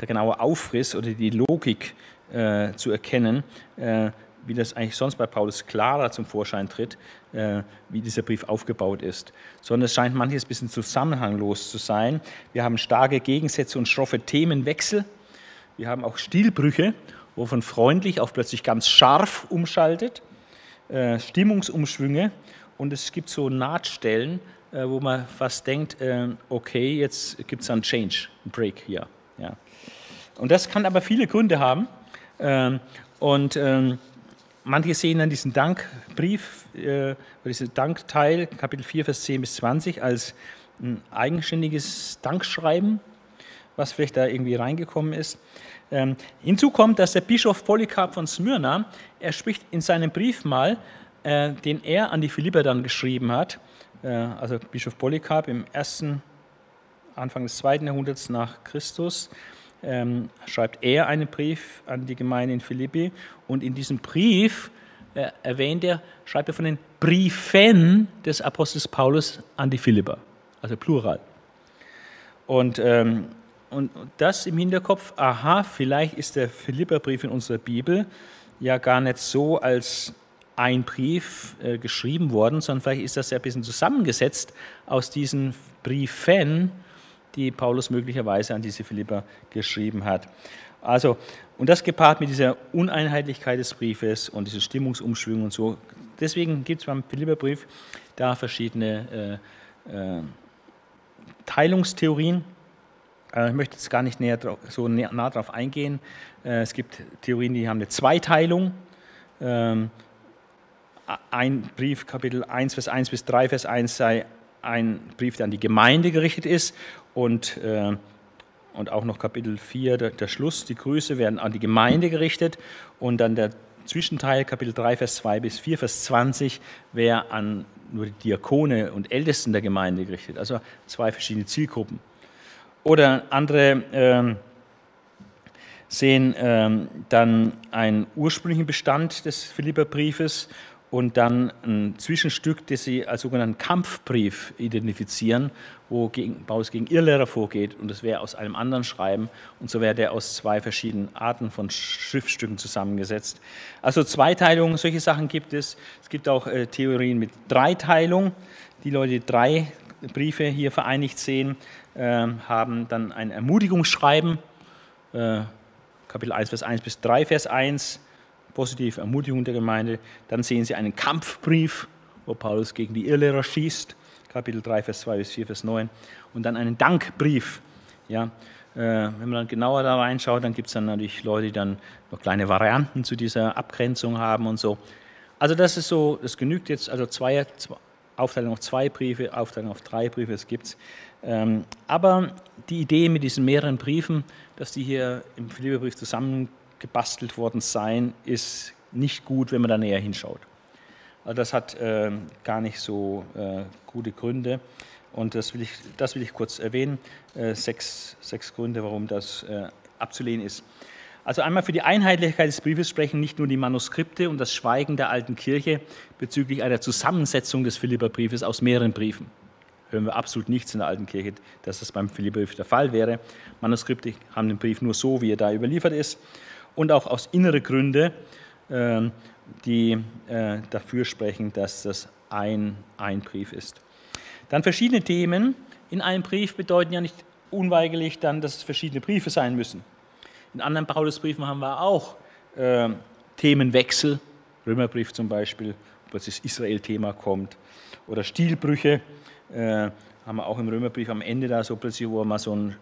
der genaue Aufriss oder die Logik äh, zu erkennen, äh, wie das eigentlich sonst bei Paulus klarer zum Vorschein tritt, äh, wie dieser Brief aufgebaut ist. Sondern es scheint manches ein bisschen zusammenhanglos zu sein. Wir haben starke Gegensätze und schroffe Themenwechsel. Wir haben auch Stilbrüche, wo von freundlich auf plötzlich ganz scharf umschaltet, äh, Stimmungsumschwünge und es gibt so Nahtstellen, äh, wo man fast denkt, äh, okay, jetzt gibt es einen Change, einen Break hier. Ja. Und das kann aber viele Gründe haben. Ähm, und ähm, manche sehen dann diesen Dankbrief, äh, diesen Dankteil, Kapitel 4, Vers 10 bis 20, als ein eigenständiges Dankschreiben, was vielleicht da irgendwie reingekommen ist. Ähm, hinzu kommt, dass der Bischof Polycarp von Smyrna, er spricht in seinem Brief mal, den er an die Philipper dann geschrieben hat, äh, also Bischof Polycarp im ersten, Anfang des zweiten Jahrhunderts nach Christus, ähm, schreibt er einen Brief an die Gemeinde in Philippi und in diesem Brief äh, erwähnt er, schreibt er von den Briefen des Apostels Paulus an die Philipper, also Plural. Und, ähm, und das im Hinterkopf, aha, vielleicht ist der Philipperbrief in unserer Bibel ja gar nicht so als ein Brief äh, geschrieben worden, sondern vielleicht ist das ja ein bisschen zusammengesetzt aus diesen Briefen, die Paulus möglicherweise an diese Philipper geschrieben hat. Also, und das gepaart mit dieser Uneinheitlichkeit des Briefes und diese Stimmungsumschwünge und so. Deswegen gibt es beim Philipperbrief da verschiedene äh, äh, Teilungstheorien. Äh, ich möchte jetzt gar nicht näher so nah darauf eingehen. Äh, es gibt Theorien, die haben eine Zweiteilung. Ähm, ein Brief, Kapitel 1, Vers 1 bis 3, Vers 1 sei ein Brief, der an die Gemeinde gerichtet ist. Und, äh, und auch noch Kapitel 4, der, der, Schluss, die Grüße werden an die Gemeinde gerichtet. Und dann der Zwischenteil, Kapitel 3, Vers 2 bis 4, Vers 20, wäre an nur die Diakone und Ältesten der Gemeinde gerichtet, also zwei verschiedene Zielgruppen. Oder andere äh, sehen äh, dann einen ursprünglichen Bestand des Philipperbriefes und dann ein Zwischenstück, das sie als sogenannten Kampfbrief identifizieren, wo gegen, Paulus gegen Irrlehrer vorgeht und das wäre aus einem anderen Schreiben und so wäre der aus zwei verschiedenen Arten von Schriftstücken zusammengesetzt. Also Zweiteilung, solche Sachen gibt es. Es gibt auch äh, Theorien mit Dreiteilung. Die Leute, die drei Briefe hier vereinigt sehen, äh, haben dann ein Ermutigungsschreiben, äh, Kapitel 1, Vers 1 bis 3, Vers 1, positive Ermutigung der Gemeinde. Dann sehen Sie einen Kampfbrief, wo Paulus gegen die Irrlehrer schießt, Kapitel 3, Vers 2 bis 4, Vers 9. Und dann einen Dankbrief. Ja, äh, wenn man dann genauer da reinschaut, dann gibt es dann natürlich Leute, die dann noch kleine Varianten zu dieser Abgrenzung haben und so. Also das ist so, das genügt jetzt, also zwei, zwei Aufteilung auf zwei Briefe, Aufteilung auf drei Briefe, es. Ähm, aber die Idee mit diesen mehreren Briefen, dass die hier im Philipperbrief zusammengebastelt worden seien, ist nicht gut, wenn man da näher hinschaut. Also das hat äh, gar nicht so äh, gute Gründe und das will ich, das will ich kurz erwähnen. Äh, sechs, sechs Gründe, warum das äh, abzulehnen ist. Also einmal für die Einheitlichkeit des Briefes sprechen nicht nur die Manuskripte und das Schweigen der alten Kirche bezüglich einer Zusammensetzung des Philipperbriefes aus mehreren Briefen. Hören wir absolut nichts in der alten Kirche, dass das beim Philipperbrief der Fall wäre. Manuskripte haben den Brief nur so, wie er da überliefert ist. Und auch aus inneren Gründen, ähm, die äh, dafür sprechen, dass das ein, ein Brief ist. Dann verschiedene Themen in einem Brief bedeuten ja nicht unweigerlich dann, dass es verschiedene Briefe sein müssen. In anderen Paulusbriefen haben wir auch äh, Themenwechsel, Römerbrief zum Beispiel, plötzlich das Israel-Thema kommt, oder Stilbrüche, äh, haben wir auch im Römerbrief am Ende da so plötzlich, wo man so einen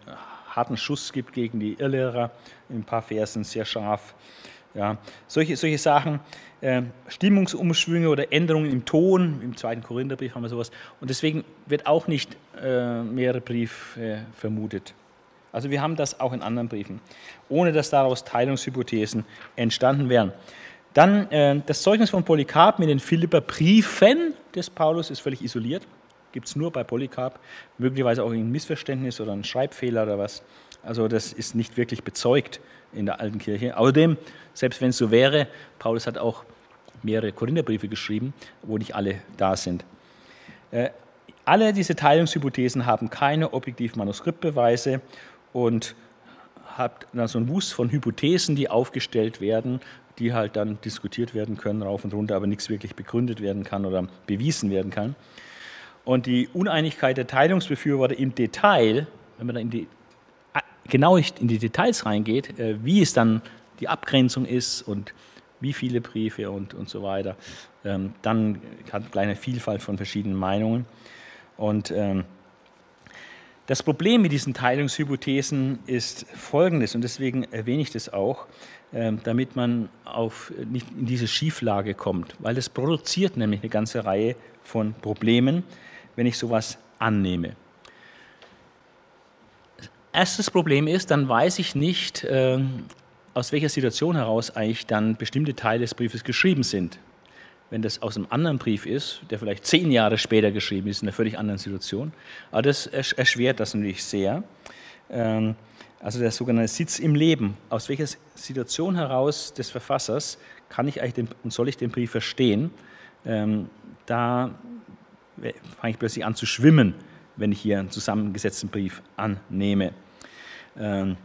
harten Schuss gibt gegen die Irrlehrer, in ein paar Versen sehr scharf. Ja, solche, solche Sachen, äh, Stimmungsumschwünge oder Änderungen im Ton, im zweiten Korintherbrief haben wir sowas. Und deswegen wird auch nicht äh, mehrere Brief äh, vermutet. Also wir haben das auch in anderen Briefen, ohne dass daraus Teilungshypothesen entstanden wären. Dann äh, das Zeugnis von Polycarp mit den Philipper-Briefen des Paulus ist völlig isoliert. Gibt es nur bei Polycarp, möglicherweise auch ein Missverständnis oder ein Schreibfehler oder was. Also das ist nicht wirklich bezeugt in der alten Kirche. Außerdem, selbst wenn es so wäre, Paulus hat auch mehrere Korintherbriefe geschrieben, wo nicht alle da sind. Äh, alle diese Teilungshypothesen haben keine objektiven Manuskriptbeweise und habt dann so einen Wust von Hypothesen, die aufgestellt werden, die halt dann diskutiert werden können, rauf und runter, aber nichts wirklich begründet werden kann oder bewiesen werden kann. Und die Uneinigkeit der Teilungsbefürworter im Detail, wenn man da in die, genau in die Details reingeht, äh, wie es dann die Abgrenzung ist und wie viele Briefe und, und so weiter, ähm, dann hat eine kleine Vielfalt von verschiedenen Meinungen. Und ähm, das Problem mit diesen Teilungshypothesen ist folgendes, und deswegen erwähne ich das auch, ähm, damit man auf, nicht in diese Schieflage kommt, weil es produziert nämlich eine ganze Reihe von Problemen, wenn ich sowas annehme. Erstes Problem ist, dann weiß ich nicht, ähm, aus welcher Situation heraus eigentlich dann bestimmte Teile des Briefes geschrieben sind wenn das aus einem anderen Brief ist, der vielleicht zehn Jahre später geschrieben ist, in einer völlig anderen Situation. Aber das erschwert das natürlich sehr. Ähm, also der sogenannte Sitz im Leben. Aus welcher Situation heraus des Verfassers kann ich eigentlich den, und soll ich den Brief verstehen? Ähm, da fange ich plötzlich an zu schwimmen, wenn ich hier einen zusammengesetzten Brief annehme. Ähm,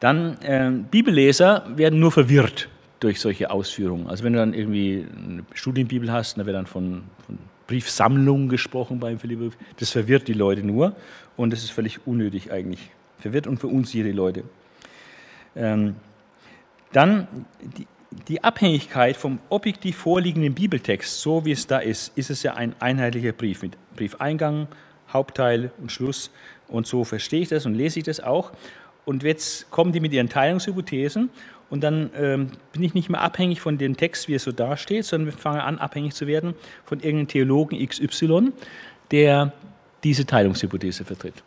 dann Bibelleser werden nur verwirrt durch solche Ausführungen. Also wenn du dann irgendwie eine Studienbibel hast, da wird dann von, von Briefsammlungen gesprochen beim Philippus, das verwirrt die Leute nur und das ist völlig unnötig eigentlich. Verwirrt und verunsichert die Leute. Ähm, dann die, die Abhängigkeit vom objektiv vorliegenden Bibeltext, so wie es da ist, ist es ja ein einheitlicher Brief mit Briefeingang, Hauptteil und Schluss. Und so verstehe ich das und lese ich das auch. Und jetzt kommen die mit ihren Teilungshypothesen und dann ähm, bin ich nicht mehr abhängig von dem Text, wie es so dasteht, sondern wir fangen an, abhängig zu werden von irgendeinem Theologen XY, der diese Teilungshypothese vertritt.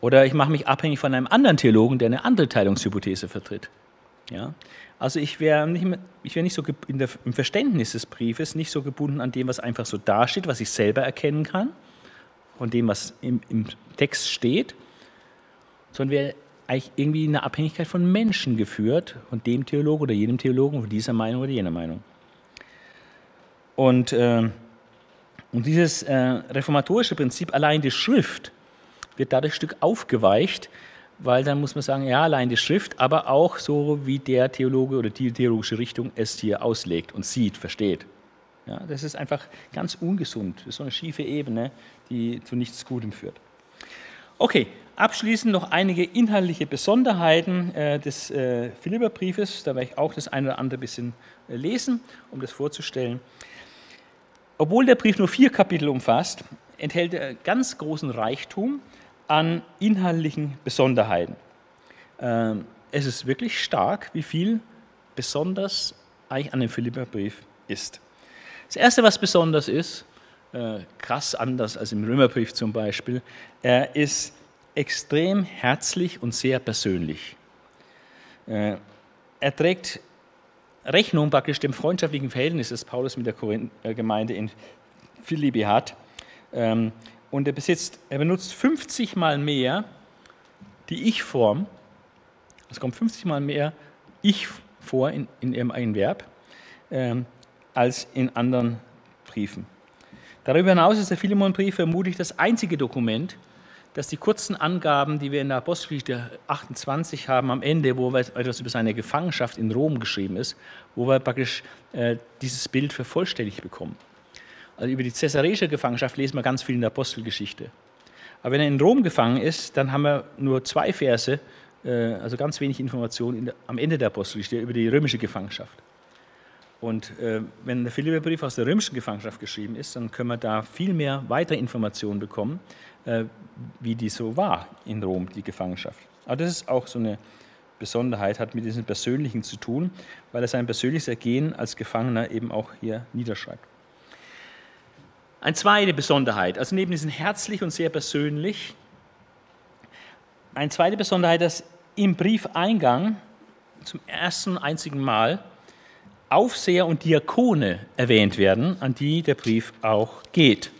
Oder ich mache mich abhängig von einem anderen Theologen, der eine andere Teilungshypothese vertritt. Ja? Also ich wäre nicht, wär nicht so der, im Verständnis des Briefes nicht so gebunden an dem, was einfach so dasteht, was ich selber erkennen kann, von dem, was im, im Text steht, sondern wäre eigentlich irgendwie eine Abhängigkeit von Menschen geführt, von dem Theologen oder jenem Theologen, von dieser Meinung oder jener Meinung. Und, äh, und dieses äh, reformatorische Prinzip, allein die Schrift, wird dadurch ein Stück aufgeweicht, weil dann muss man sagen, ja, allein die Schrift, aber auch so, wie der Theologe oder die theologische Richtung es hier auslegt und sieht, versteht. Ja, das ist einfach ganz ungesund. Das ist so eine schiefe Ebene, die zu nichts Gutem führt. Okay, abschließend noch einige inhaltliche Besonderheiten äh, des äh, Philipperbriefes. Da werde ich auch das eine oder andere bisschen äh, lesen, um das vorzustellen. Obwohl der Brief nur vier Kapitel umfasst, enthält er ganz großen Reichtum an inhaltlichen Besonderheiten. Ähm, es ist wirklich stark, wie viel besonders eigentlich an dem Philipperbrief ist. Das Erste, was besonders ist, äh, krass anders als im Römerbrief zum Beispiel, er ist extrem herzlich und sehr persönlich. Äh, er trägt Rechnung praktisch dem freundschaftlichen Verhältnis, das Paulus mit der äh, Gemeinde in Philippi hat. Und er besitzt, er benutzt 50 mal mehr die Ich-Form. Es kommt 50 mal mehr Ich vor in, in ihrem einen Verb ähm, als in anderen Briefen. Darüber hinaus ist der Philemon-Brief vermutlich das einzige Dokument, das die kurzen Angaben, die wir in der Apostelgeschichte 28 haben, am Ende, wo etwas über seine Gefangenschaft in Rom geschrieben ist, wo wir praktisch äh, dieses Bild vervollständigt bekommen. Also über die caesarische Gefangenschaft lesen wir ganz viel in der Apostelgeschichte. Aber wenn er in Rom gefangen ist, dann haben wir nur zwei Verse, äh, also ganz wenig Informationen der, am Ende der Apostelgeschichte über die römische Gefangenschaft. Und äh, wenn der Philipperbrief aus der römischen Gefangenschaft geschrieben ist, dann können wir da viel mehr weitere Informationen bekommen, äh, wie die so war in Rom, die Gefangenschaft. Aber das ist auch so eine Besonderheit, hat mit diesem Persönlichen zu tun, weil er sein persönliches Ergehen als Gefangener eben auch hier niederschreibt. Eine zweite Besonderheit, also neben diesem herzlich und sehr persönlich, eine zweite Besonderheit, dass im Briefeingang zum ersten und einzigen Mal Aufseher und Diakone erwähnt werden, an die der Brief auch geht.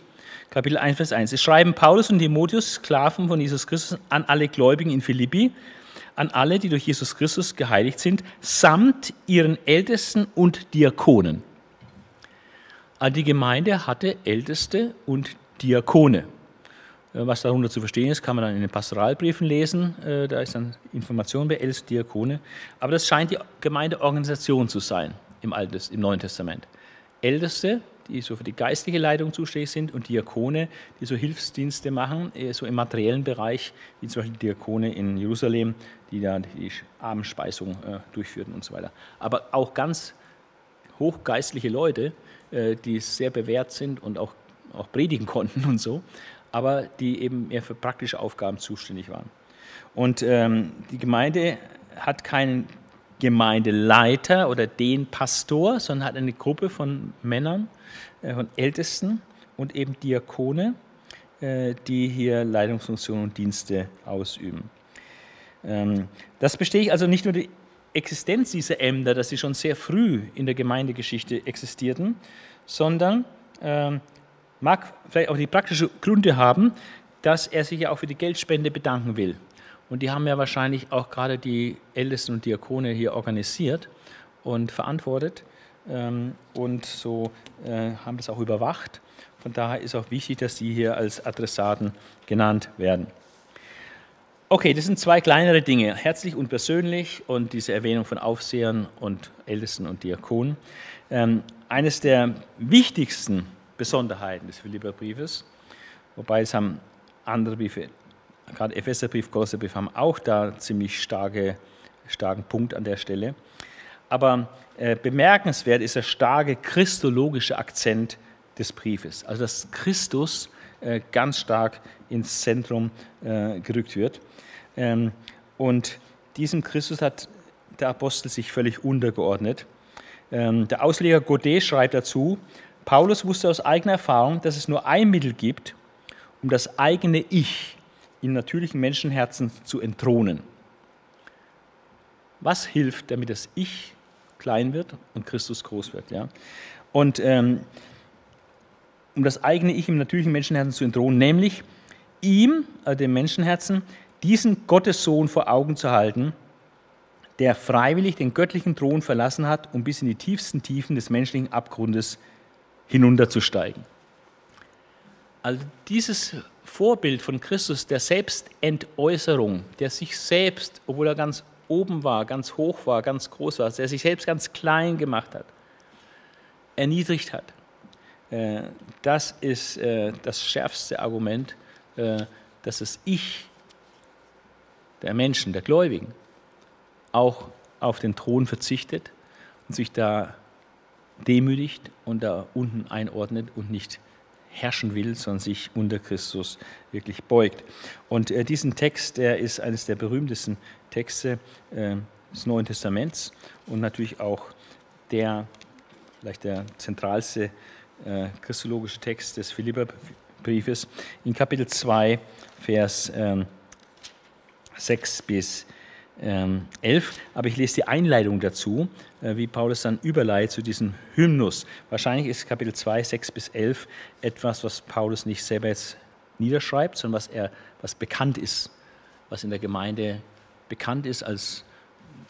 Kapitel 1, Vers 1. Es schreiben Paulus und Timotheus, Sklaven von Jesus Christus, an alle Gläubigen in Philippi, an alle, die durch Jesus Christus geheiligt sind, samt ihren Ältesten und Diakonen. Die Gemeinde hatte Älteste und Diakone. Äh, was darunter zu verstehen ist, kann man dann in den Pastoralbriefen lesen. Äh, da ist dann Information bei Älteste Diakone. Aber das scheint die Gemeindeorganisation zu sein im, Altes, im Neuen Testament. Älteste, die so für die geistliche Leitung zuständig sind, und Diakone, die so Hilfsdienste machen, äh, so im materiellen Bereich, wie zum Beispiel Diakone in Jerusalem, die da die Abendspeisung durchführten und so weiter. Aber auch ganz hochgeistliche Leute, die sehr bewährt sind und auch, auch predigen konnten und so, aber die eben eher für praktische Aufgaben zuständig waren. Und ähm, die Gemeinde hat keinen Gemeindeleiter oder den Pastor, sondern hat eine Gruppe von Männern, äh, von Ältesten und eben Diakone, äh, die hier Leitungsfunktionen und Dienste ausüben. Ähm, das besteht also nicht nur die Existenz dieser Ämter, dass sie schon sehr früh in der Gemeindegeschichte existierten, sondern äh, mag vielleicht auch die praktische Gründe haben, dass er sich ja auch für die Geldspende bedanken will. Und die haben ja wahrscheinlich auch gerade die Ältesten und Diakone hier organisiert und verantwortet ähm, und so äh, haben das auch überwacht. Von daher ist auch wichtig, dass sie hier als Adressaten genannt werden. Okay, das sind zwei kleinere Dinge, herzlich und persönlich und diese Erwähnung von Aufsehern und Ältesten und Diakonen. Ähm, eines der wichtigsten Besonderheiten des Philipperbriefes, wobei es haben andere Briefe, gerade Epheserbrief, Kolosserbrief haben auch da ziemlich starke, starken Punkt an der Stelle. Aber äh, bemerkenswert ist der starke christologische Akzent des Briefes, also dass Christus äh, ganz stark ins Zentrum äh, gerückt wird. Ähm, und diesem Christus hat der Apostel sich völlig untergeordnet. Ähm, der Ausleger Godet schreibt dazu, Paulus wusste aus eigener Erfahrung, dass es nur ein Mittel gibt, um das eigene Ich in natürlichen Menschenherzen zu entthronen. Was hilft, damit das Ich klein wird und Christus groß wird? Ja? Und ähm, um das eigene Ich im natürlichen Menschenherzen zu entthronen, nämlich ihm, also dem Menschenherzen, diesen Gottessohn vor Augen zu halten, der freiwillig den göttlichen Thron verlassen hat, um bis in die tiefsten Tiefen des menschlichen Abgrundes hinunterzusteigen. Also dieses Vorbild von Christus der Selbstentäußerung, der sich selbst, obwohl er ganz oben war, ganz hoch war, ganz groß war, der sich selbst ganz klein gemacht hat, erniedrigt hat, äh, das ist äh, das schärfste Argument, äh, dass es Ich der Menschen, der Gläubigen, auch auf den Thron verzichtet und sich da demütigt und da unten einordnet und nicht herrschen will, sondern sich unter Christus wirklich beugt. Und äh, diesen Text, der ist eines der berühmtesten Texte äh, des Neuen Testaments und natürlich auch der, vielleicht der zentralste äh, christologische Text des Philipperbriefes in Kapitel 2, Vers ähm, 6 bis ähm, 11. Aber ich lese die Einleitung dazu, äh, wie Paulus dann überleitet zu diesem Hymnus. Wahrscheinlich ist Kapitel 2, 6 bis 11 etwas, was Paulus nicht selber jetzt niederschreibt, sondern was, er, was bekannt ist, was in der Gemeinde bekannt ist als,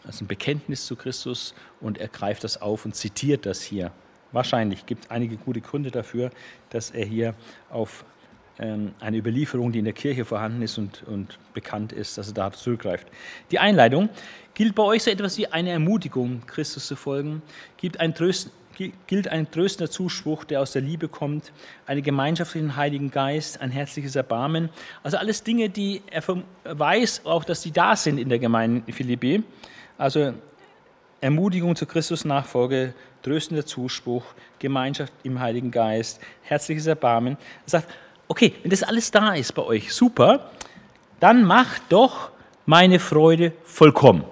als ein Bekenntnis zu Christus und er greift das auf und zitiert das hier. Wahrscheinlich gibt es einige gute Gründe dafür, dass er hier auf eine Überlieferung, die in der Kirche vorhanden ist und, und bekannt ist, dass er da zurückgreift. Die Einleitung gilt bei euch so etwas wie eine Ermutigung, Christus zu folgen, gibt ein Trösten, gilt ein tröstender Zuspruch, der aus der Liebe kommt, eine Gemeinschaft mit dem Heiligen Geist, ein herzliches Erbarmen. Also alles Dinge, die er weiß, auch dass die da sind in der Gemeinde Philippi. Also Ermutigung zur Christus-Nachfolge, tröstender Zuspruch, Gemeinschaft im Heiligen Geist, herzliches Erbarmen. Er sagt, okay, wenn das alles da ist bei euch, super, dann macht doch meine Freude vollkommen.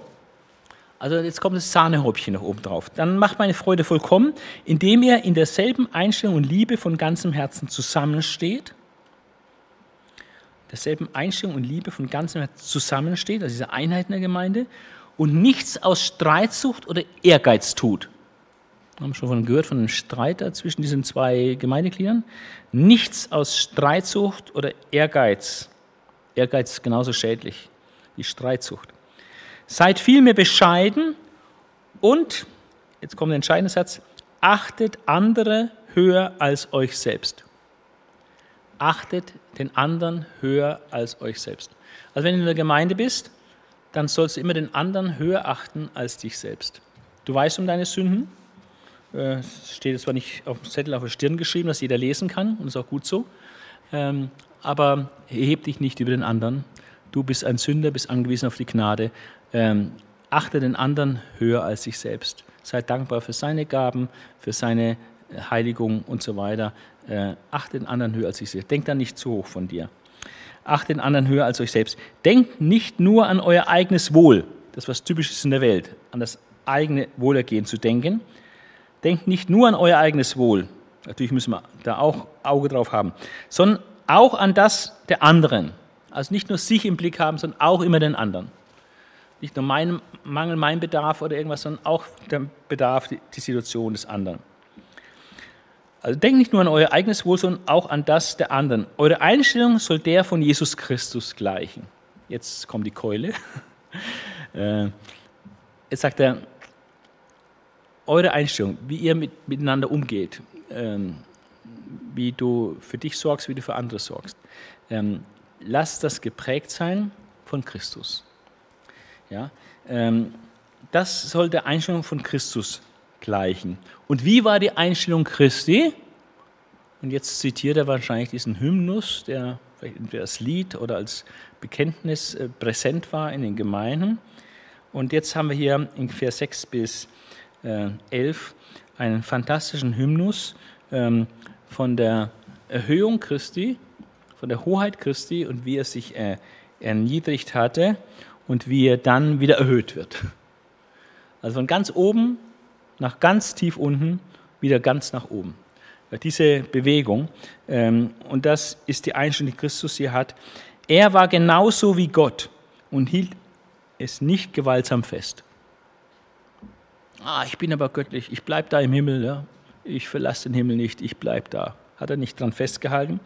Also jetzt kommt das Sahnehäubchen noch oben drauf. Dann macht meine Freude vollkommen, indem ihr in derselben Einstellung und Liebe von ganzem Herzen zusammensteht. Derselben Einstellung und Liebe von ganzem Herzen zusammensteht, also diese Einheit in der Gemeinde, und nichts aus Streitsucht oder Ehrgeiz tut. Wir haben schon gehört, von einem Streit zwischen diesen zwei Gemeindegliedern. Nichts aus Streitsucht oder Ehrgeiz. Ehrgeiz ist genauso schädlich wie Streitsucht. Seid vielmehr bescheiden und, jetzt kommt der entscheidende Satz, achtet andere höher als euch selbst. Achtet den anderen höher als euch selbst. Also wenn du in der Gemeinde bist, dann sollst du immer den anderen höher achten als dich selbst. Du weißt um deine Sünden. Äh, es steht zwar nicht auf dem Zettel auf der Stirn geschrieben, dass jeder lesen kann, und ist auch gut so. Ähm, aber erheb dich nicht über den anderen. Du bist ein Sünder, bist angewiesen auf die Gnade ähm, achte den anderen höher als sich selbst. Sei dankbar für seine Gaben, für seine äh, Heiligung und so weiter. Äh, achte den anderen höher als sich selbst. Denk da nicht zu hoch von dir. Achte den anderen höher als euch selbst. Denkt nicht nur an euer eigenes Wohl, das was typisch ist in der Welt, an das eigene Wohlergehen zu denken. Denkt nicht nur an euer eigenes Wohl, natürlich müssen wir da auch Auge drauf haben, sondern auch an das der anderen. Also nicht nur sich im Blick haben, sondern auch immer den anderen nicht nur mein Mangel, mein Bedarf oder irgendwas, sondern auch der Bedarf, die, Situation des anderen. Also denkt nicht nur an euer eigenes Wohl, sondern auch an das der anderen. Eure Einstellung soll der von Jesus Christus gleichen. Jetzt kommt die Keule. Äh, jetzt sagt er, eure Einstellung, wie ihr mit, miteinander umgeht, ähm, wie du für dich sorgst, wie du für andere sorgst, ähm, lasst das geprägt sein von Christus. Ja? Ähm, das soll der Einstellung von Christus gleichen. Und wie war die Einstellung Christi? Und jetzt zitiert er wahrscheinlich diesen Hymnus, der vielleicht entweder als Lied oder als Bekenntnis äh, präsent war in den Gemeinden. Und jetzt haben wir hier in Vers 6 bis 11 äh, einen fantastischen Hymnus ähm, von der Erhöhung Christi, von der Hoheit Christi und wie er sich äh, erniedrigt hatte und wie er dann wieder erhöht wird. Also von ganz oben nach ganz tief unten, wieder ganz nach oben. Diese Bewegung, ähm, und das ist die Einstellung, die Christus hier hat. Er war genauso wie Gott und hielt es nicht gewaltsam fest. Ah, ich bin aber göttlich, ich bleibe da im Himmel, ja. ich verlasse den Himmel nicht, ich bleibe da. Hat er nicht dran festgehalten?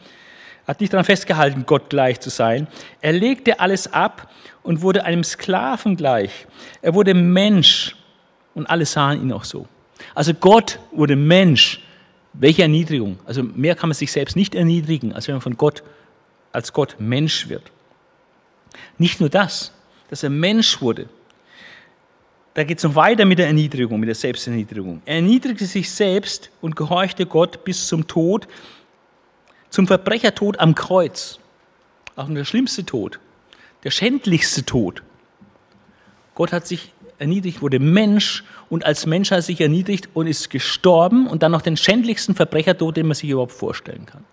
hat nicht daran festgehalten, Gott gleich zu sein. Er legte alles ab und wurde einem Sklaven gleich. Er wurde Mensch und alle sahen ihn auch so. Also Gott wurde Mensch. Welche Erniedrigung? Also mehr kann man sich selbst nicht erniedrigen, als wenn man von Gott als Gott Mensch wird. Nicht nur das, dass er Mensch wurde. Da geht es noch weiter mit der Erniedrigung, mit der Selbsterniedrigung. Er erniedrigte sich selbst und gehorchte Gott bis zum Tod, zum Verbrechertod am Kreuz. Auch der schlimmste Tod, der schändlichste Tod. Gott hat sich erniedrigt, wurde Mensch und als Mensch hat er sich erniedrigt und ist gestorben und dann noch den schändlichsten Verbrechertod, den man sich überhaupt vorstellen kann.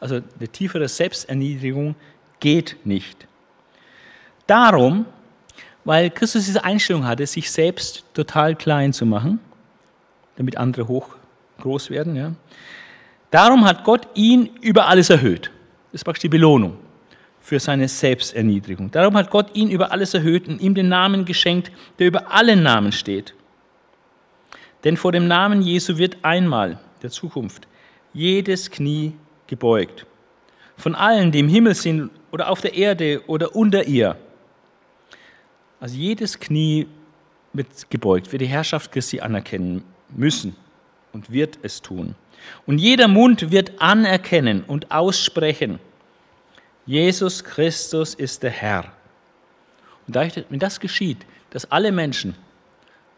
Also eine tiefere Selbsterniedrigung geht nicht. Darum, weil Christus diese Einstellung hatte, sich selbst total klein zu machen, damit andere hoch groß werden. Ja. Darum hat Gott ihn über alles erhöht. Das ist praktisch die Belohnung für seine Selbsterniedrigung. Darum hat Gott ihn über alles erhöht und ihm den Namen geschenkt, der über allen Namen steht. Denn vor dem Namen Jesu wird einmal der Zukunft jedes Knie gebeugt. Von allen, die im Himmel sind oder auf der Erde oder unter ihr. Also jedes Knie wird gebeugt, wird die Herrschaft Christi anerkennen müssen und wird es tun. Und jeder Mund wird anerkennen und aussprechen, Jesus Christus ist der Herr. Und wenn das geschieht, dass alle Menschen,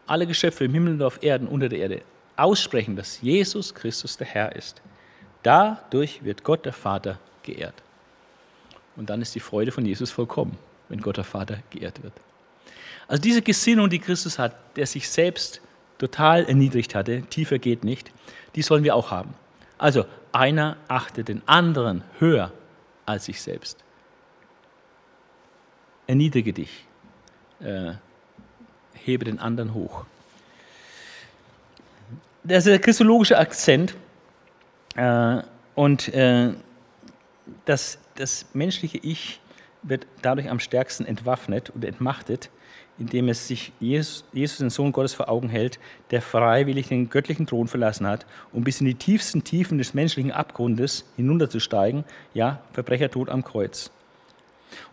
alle Geschöpfe im Himmel und auf Erden, unter der Erde, aussprechen, dass Jesus Christus der Herr ist, dadurch wird Gott der Vater geehrt. Und dann ist die Freude von Jesus vollkommen, wenn Gott der Vater geehrt wird. Also diese Gesinnung, die Christus hat, der sich selbst total erniedrigt hatte, tiefer geht nicht, die sollen wir auch haben. Also einer achtet den anderen höher als sich selbst. Erniedrige dich, äh, hebe den anderen hoch. Das ist der christologische Akzent äh, und äh, das, das menschliche Ich wird dadurch am stärksten entwaffnet und entmachtet, indem es sich Jesus, Jesus, den Sohn Gottes, vor Augen hält, der freiwillig den göttlichen Thron verlassen hat, um bis in die tiefsten Tiefen des menschlichen Abgrundes hinunterzusteigen, ja, Verbrechertod am Kreuz.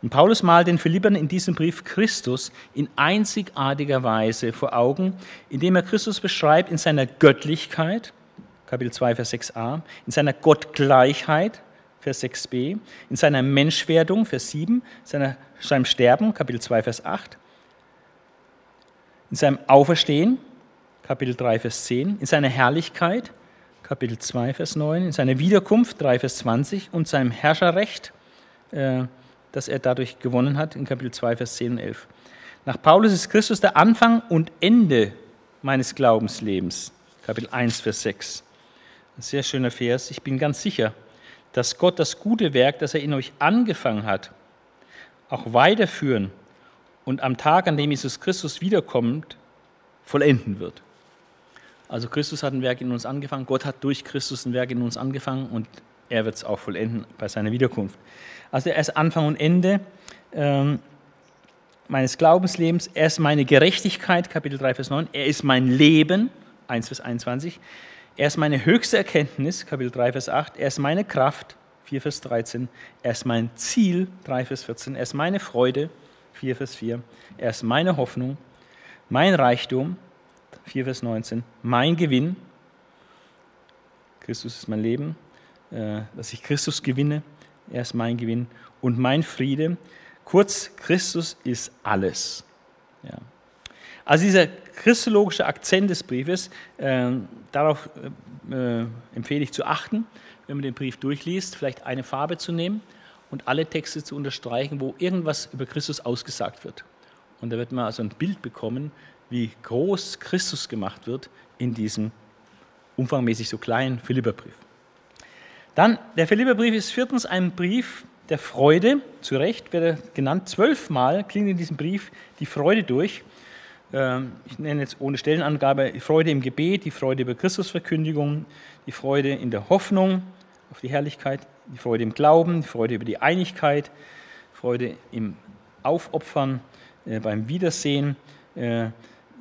Und Paulus malt den Philippern in diesem Brief Christus in einzigartiger Weise vor Augen, indem er Christus beschreibt in seiner Göttlichkeit, Kapitel 2, Vers 6a, in seiner Gottgleichheit, Vers 6b, in seiner Menschwerdung, Vers 7, seiner, seinem Sterben, Kapitel 2, Vers 8, in seinem Auferstehen, Kapitel 3, Vers 10, in seiner Herrlichkeit, Kapitel 2, Vers 9, in seiner Wiederkunft, 3, Vers 20 und seinem Herrscherrecht, äh, das er dadurch gewonnen hat, in Kapitel 2, Vers 10 und 11. Nach Paulus ist Christus der Anfang und Ende meines Glaubenslebens, Kapitel 1, Vers 6. Ein sehr schöner Vers. Ich bin ganz sicher, dass Gott das gute Werk, das er in euch angefangen hat, auch weiterführen und am Tag, an dem Jesus Christus wiederkommt, vollenden wird. Also Christus hat ein Werk in uns angefangen, Gott hat durch Christus ein Werk in uns angefangen und er wird es auch vollenden bei seiner Wiederkunft. Also er ist Anfang und Ende ähm, meines Glaubenslebens, er ist meine Gerechtigkeit, Kapitel 3, Vers 9, er ist mein Leben, 1 Vers 21, er ist meine höchste Erkenntnis, Kapitel 3, Vers 8, er ist meine Kraft, 4 Vers 13, er ist mein Ziel, 3 Vers 14, er ist meine Freude, 4 Vers 4. Er ist meine Hoffnung, mein Reichtum, 4 Vers 19, mein Gewinn. Christus ist mein Leben, äh, dass ich Christus gewinne. Er ist mein Gewinn und mein Friede. Kurz, Christus ist alles. Ja. Also dieser christologische Akzent des Briefes, äh, darauf äh, empfehle ich zu achten, wenn man den Brief durchliest, vielleicht eine Farbe zu nehmen und alle Texte zu unterstreichen, wo irgendwas über Christus ausgesagt wird. Und da wird man also ein Bild bekommen, wie groß Christus gemacht wird in diesem umfangmäßig so kleinen Philipperbrief. Dann, der Philipperbrief ist viertens ein Brief der Freude, zu Recht wird er genannt. Zwölfmal klingt in diesem Brief die Freude durch. Ähm, ich nenne jetzt ohne Stellenangabe die Freude im Gebet, die Freude über Christusverkündigung, die Freude in der Hoffnung auf die Herrlichkeit, die Freude im Glauben, die Freude über die Einigkeit, Freude im Aufopfern, äh, beim Wiedersehen, äh,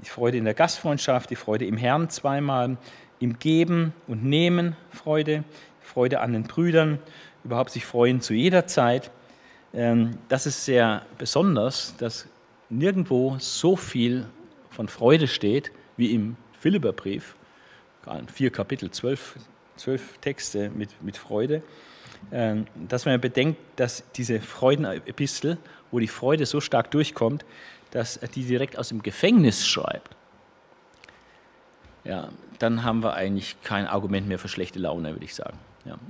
die Freude in der Gastfreundschaft, die Freude im Herrn zweimal, im Geben und Nehmen Freude, Freude an den Brüdern, überhaupt sich freuen zu jeder Zeit. Ähm, das ist sehr besonders, dass nirgendwo so viel von Freude steht wie im Philipperbrief. Vier Kapitel, zwölf, zwölf Texte mit, mit Freude. Ähm, dass man bedenkt, dass diese Freudenepistel, wo die Freude so stark durchkommt, dass er die direkt aus dem Gefängnis schreibt, ja, dann haben wir eigentlich kein Argument mehr für schlechte Laune, würde ich sagen. Ja.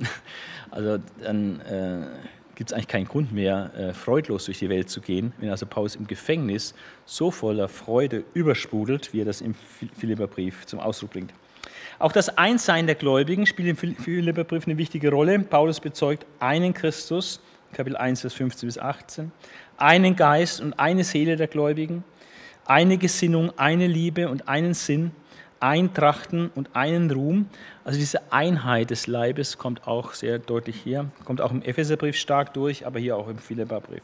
Also dann äh, gibt es eigentlich keinen Grund mehr, äh, freudlos durch die Welt zu gehen, wenn also Paulus im Gefängnis so voller Freude übersprudelt, wie er das im Philipperbrief zum Ausdruck bringt. Auch das Einssein der Gläubigen spielt im Philipperbrief eine wichtige Rolle. Paulus bezeugt einen Christus, Kapitel 1, Vers 15 bis 18, einen Geist und eine Seele der Gläubigen, eine Gesinnung, eine Liebe und einen Sinn, Eintrachten und einen Ruhm. Also diese Einheit des Leibes kommt auch sehr deutlich hier, kommt auch im Epheserbrief stark durch, aber hier auch im Philipperbrief.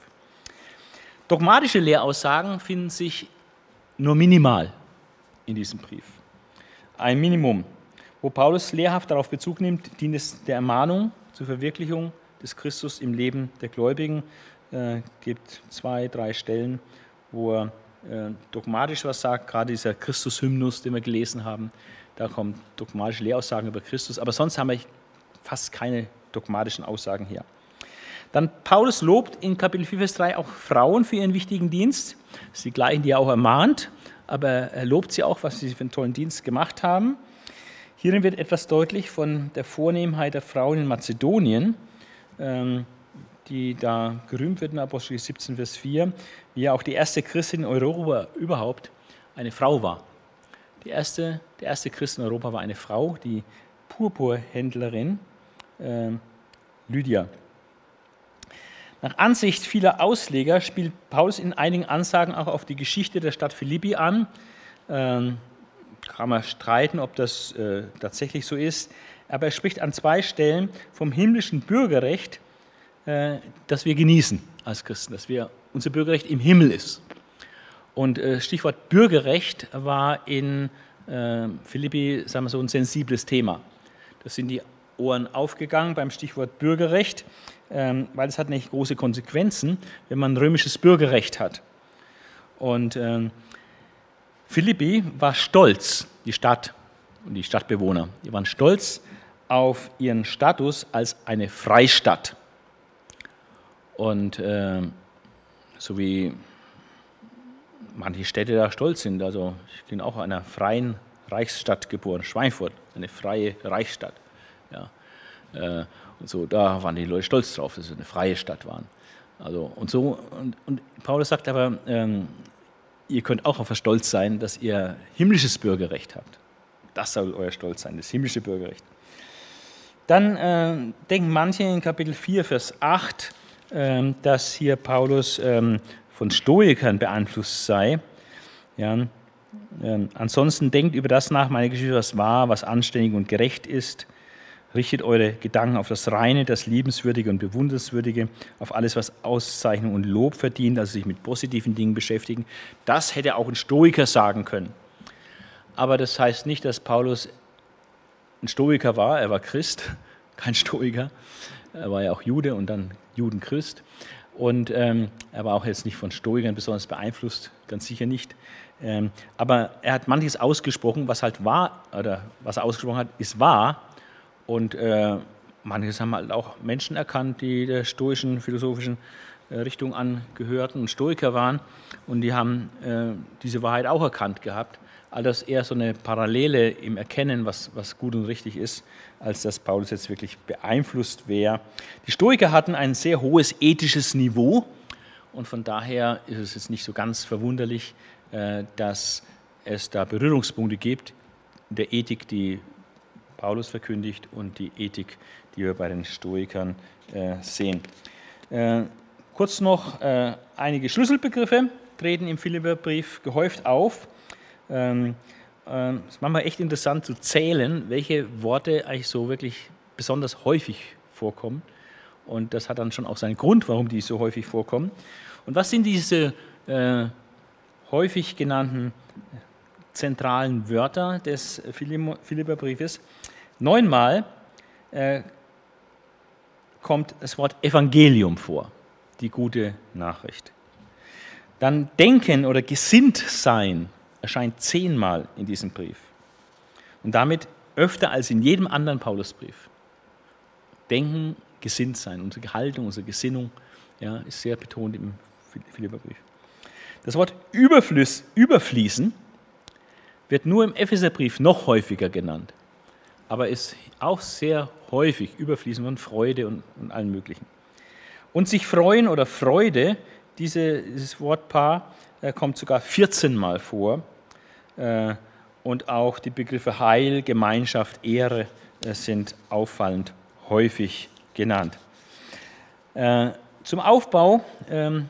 Dogmatische Lehraussagen finden sich nur minimal in diesem Brief. Ein Minimum. Wo Paulus lehrhaft darauf Bezug nimmt, dient es der Ermahnung zur Verwirklichung des Christus im Leben der Gläubigen. Es äh, gibt zwei, drei Stellen, wo er äh, dogmatisch was sagt, gerade dieser Christus-Hymnus, den wir gelesen haben, da kommen dogmatische Lehraussagen über Christus, aber sonst haben wir fast keine dogmatischen Aussagen hier. Dann Paulus lobt in Kapitel 4, Vers 3 auch Frauen für ihren wichtigen Dienst. Das sind die gleichen, die er auch ermahnt, aber er lobt sie auch, was sie für einen tollen Dienst gemacht haben. Hierin wird etwas deutlich von der Vornehmheit der Frauen in Mazedonien. Ähm, die da gerühmt wird in Apostel 17, Vers 4, wie ja auch die erste Christin in Europa überhaupt eine Frau war. Die erste, der erste Christ in Europa war eine Frau, die Purpurhändlerin äh, Lydia. Nach Ansicht vieler Ausleger spielt Paulus in einigen Ansagen auch auf die Geschichte der Stadt Philippi an. Kann man streiten, ob das äh, tatsächlich so ist. Aber er spricht an zwei Stellen vom himmlischen Bürgerrecht, äh, das wir genießen als Christen, dass wir, unser Bürgerrecht im Himmel ist. Und äh, Stichwort Bürgerrecht war in äh, Philippi, sagen wir so, ein sensibles Thema. Das sind die Ohren aufgegangen beim Stichwort Bürgerrecht, ähm, weil es hat nicht große Konsequenzen, wenn man römisches Bürgerrecht hat. Und ähm, Philippi war stolz, die Stadt und die Stadtbewohner, die waren stolz auf ihren Status als eine Freistadt. Und äh, so wie manche Städte da stolz sind, also ich bin auch in einer freien Reichsstadt geboren, Schweinfurt, eine freie Reichsstadt. Ja. Äh, und so, da waren die Leute stolz drauf, dass sie eine freie Stadt waren. Also, und so, und, und Paulus sagt aber, ähm, ihr könnt auch auf Stolz sein, dass ihr himmlisches Bürgerrecht habt. Das soll euer Stolz sein, das himmlische Bürgerrecht. Dann äh, denken manche in Kapitel 4, Vers 8, ähm, dass hier Paulus ähm, von Stoikern beeinflusst sei. Ja, ähm, ansonsten denkt über das nach, meine Geschichte, was wahr, was anständig und gerecht ist. Richtet eure Gedanken auf das Reine, das Liebenswürdige und Bewundernswürdige, auf alles, was Auszeichnung und Lob verdient, also sich mit positiven Dingen beschäftigen. Das hätte auch ein Stoiker sagen können. Aber das heißt nicht, dass Paulus ein Stoiker war, er war Christ, kein Stoiker. Er war ja auch Jude und dann Judenchrist. Und ähm, er war auch jetzt nicht von Stoikern besonders beeinflusst, ganz sicher nicht. Ähm, aber er hat manches ausgesprochen, was halt wahr, oder was er ausgesprochen hat, ist wahr. Und äh, manches haben halt auch Menschen erkannt, die der stoischen, philosophischen äh, Richtung angehörten und Stoiker waren. Und die haben äh, diese Wahrheit auch erkannt gehabt all das eher so eine Parallele im Erkennen, was, was gut und richtig ist, als dass Paulus jetzt wirklich beeinflusst wäre. Die Stoiker hatten ein sehr hohes ethisches Niveau und von daher ist es jetzt nicht so ganz verwunderlich, äh, dass es da Berührungspunkte gibt in der Ethik, die Paulus verkündigt und die Ethik, die wir bei den Stoikern äh, sehen. Äh, kurz noch einige Schlüsselbegriffe treten im Philipperbrief gehäuft auf. Ähm, äh, es ist manchmal echt interessant zu zählen, welche Worte eigentlich so wirklich besonders häufig vorkommen. Und das hat dann schon auch seinen Grund, warum die so häufig vorkommen. Und was sind diese äh, häufig genannten zentralen Wörter des Philipperbriefes? Neunmal äh, kommt das Wort Evangelium vor, die gute Nachricht. Dann denken oder gesinnt sein erscheint zehnmal in diesem Brief. Und damit öfter als in jedem anderen Paulusbrief. Denken, gesinnt sein, unsere Haltung, unsere Gesinnung ja, ist sehr betont im Philipperbrief. Das Wort Überfluss, überfließen wird nur im Epheserbrief noch häufiger genannt, aber ist auch sehr häufig überfließen von Freude und, und allen möglichen. Und sich freuen oder Freude, diese, dieses Wortpaar er kommt sogar 14 Mal vor. Äh, und auch die Begriffe Heil, Gemeinschaft, Ehre äh, sind auffallend häufig genannt. Äh, zum Aufbau, ähm,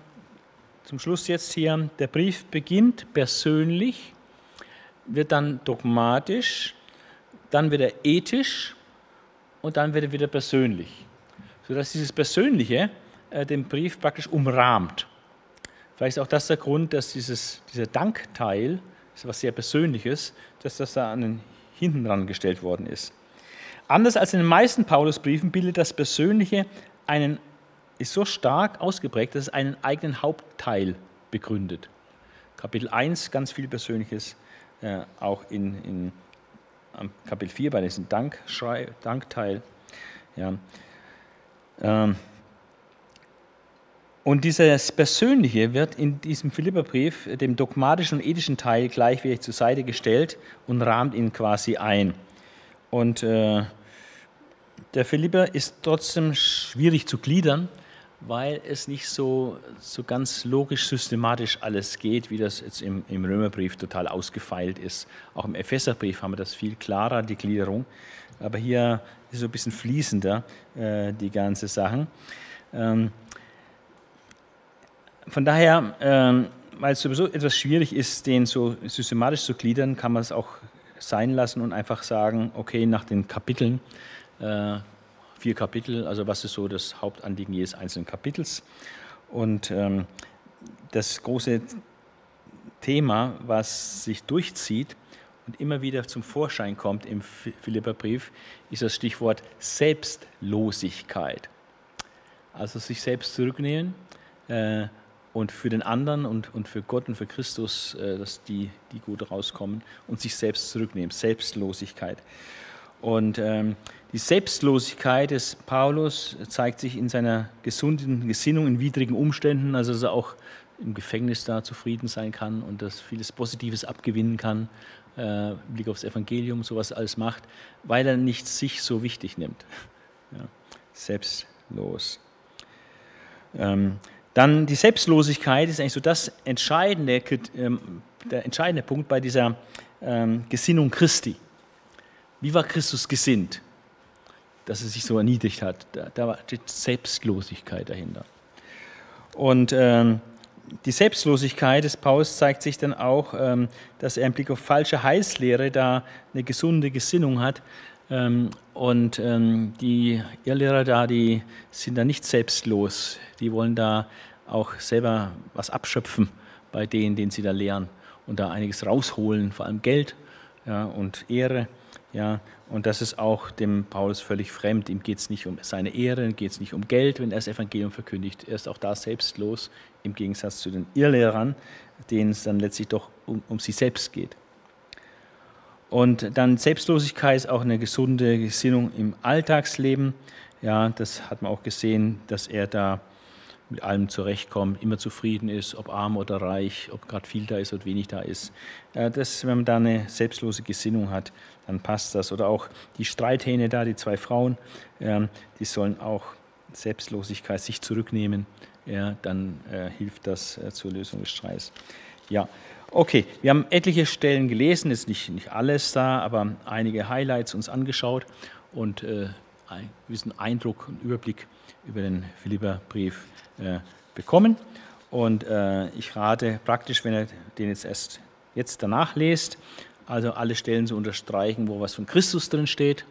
zum Schluss jetzt hier, der Brief beginnt persönlich wird dann dogmatisch, dann wird er ethisch und dann wird er wieder persönlich. Sodass dieses Persönliche äh, den Brief praktisch umrahmt. Vielleicht ist auch das der Grund, dass dieses, dieser Dankteil, das ist was sehr Persönliches, dass das da an den hinten dran gestellt worden ist. Anders als in den meisten Paulusbriefen bildet das Persönliche einen, ist so stark ausgeprägt, dass es einen eigenen Hauptteil begründet. Kapitel 1 ganz viel Persönliches, äh, auch in, in Kapitel 4 bei diesem Dankschrei, Dankteil. Ja. Ähm, und dieses Persönliche wird in diesem Philipperbrief, dem dogmatischen und ethischen Teil, gleichwertig zur Seite gestellt und rahmt ihn quasi ein. Und äh, der Philipper ist trotzdem schwierig zu gliedern, weil es nicht so, so ganz logisch, systematisch alles geht, wie das jetzt im, im Römerbrief total ausgefeilt ist. Auch im Epheserbrief haben wir das viel klarer, die Gliederung. Aber hier ist es so ein bisschen fließender, äh, die ganze Sachen. Ähm, von daher, ähm, weil es sowieso etwas schwierig ist, den so systematisch zu gliedern, kann man es auch sein lassen und einfach sagen, okay, nach den Kapiteln, äh, vier Kapitel, also was ist so das Hauptanliegen jedes einzelnen Kapitels. Und ähm, das große Thema, was sich durchzieht und immer wieder zum Vorschein kommt im Philipperbrief, ist das Stichwort Selbstlosigkeit. Also sich selbst zurücknehmen, äh, und für den anderen und, und für Gott und für Christus, äh, dass die, die gut rauskommen und sich selbst zurücknehmen. Selbstlosigkeit. Und ähm, die Selbstlosigkeit des Paulus zeigt sich in seiner gesunden Gesinnung in widrigen Umständen, also dass er auch im Gefängnis da zufrieden sein kann und dass vieles Positives abgewinnen kann, äh, Blick aufs Evangelium, sowas alles macht, weil er nicht sich so wichtig nimmt. Ja, selbstlos. Ähm, dann die Selbstlosigkeit ist eigentlich so das entscheidende, ähm, der entscheidende Punkt bei dieser ähm, Gesinnung Christi. Wie war Christus gesinnt, dass er sich so erniedrigt hat? Da, da war die Selbstlosigkeit dahinter. Und ähm, die Selbstlosigkeit des Paulus zeigt sich dann auch, ähm, dass er im Blick auf falsche Heilslehre da eine gesunde Gesinnung hat. Ähm, und ähm, die Irrlehrer da, die sind da nicht selbstlos. Die wollen da auch selber was abschöpfen bei denen, denen sie da lehren und da einiges rausholen, vor allem Geld ja, und Ehre. Ja, und das ist auch dem Paulus völlig fremd. Ihm geht es nicht um seine Ehre, ihm geht es nicht um Geld, wenn er das Evangelium verkündigt. Er ist auch da selbstlos, im Gegensatz zu den Irrlehrern, denen es dann letztlich doch um, um sie selbst geht. Und dann Selbstlosigkeit ist auch eine gesunde Gesinnung im Alltagsleben. Ja, das hat man auch gesehen, dass er da mit allem zurechtkommt, immer zufrieden ist, ob arm oder reich, ob gerade viel da ist oder wenig da ist. Das, wenn man da eine selbstlose Gesinnung hat, dann passt das. Oder auch die Streithähne da, die zwei Frauen, die sollen auch Selbstlosigkeit sich zurücknehmen. Ja, dann äh, hilft das äh, zur Lösung des Streits. Ja, okay, wir haben etliche Stellen gelesen, ist nicht, nicht alles da, aber einige Highlights uns angeschaut und äh, einen gewissen Eindruck und Überblick über den Philipperbrief äh, bekommen. Und äh, ich rate praktisch, wenn ihr den jetzt erst jetzt danach lest, also alle Stellen zu unterstreichen, wo was von Christus drin steht.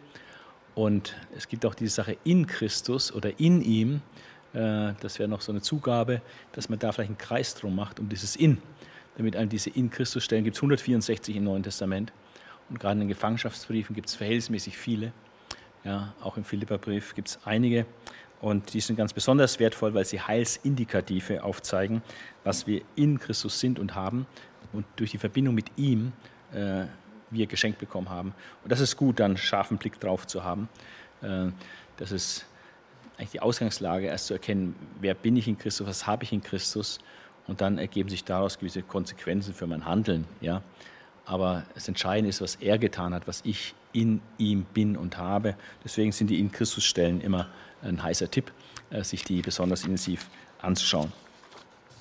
Und es gibt auch diese Sache in Christus oder in ihm. Äh, das wäre noch so eine Zugabe, dass man da vielleicht einen Kreis drum macht, um dieses In. Damit an diese in Christus Stellen gibt es 164 im Neuen Testament. Und gerade in den Gefangenschaftsbriefen gibt es verhältnismäßig viele. Ja, auch im Philipperbrief gibt es einige. Und die sind ganz besonders wertvoll, weil sie Heilsindikative aufzeigen, was wir in Christus sind und haben und durch die Verbindung mit ihm äh, wir geschenkt bekommen haben. Und das ist gut, dann scharfen Blick drauf zu haben. Äh, das ist eigentlich die Ausgangslage, erst zu erkennen, wer bin ich in Christus, was habe ich in Christus. Und dann ergeben sich daraus gewisse Konsequenzen für mein Handeln. Ja? Aber das Entscheidende ist, was er getan hat, was ich in ihm bin und habe. Deswegen sind die in Christus Stellen immer ein heißer Tipp, äh, sich die besonders intensiv anzuschauen.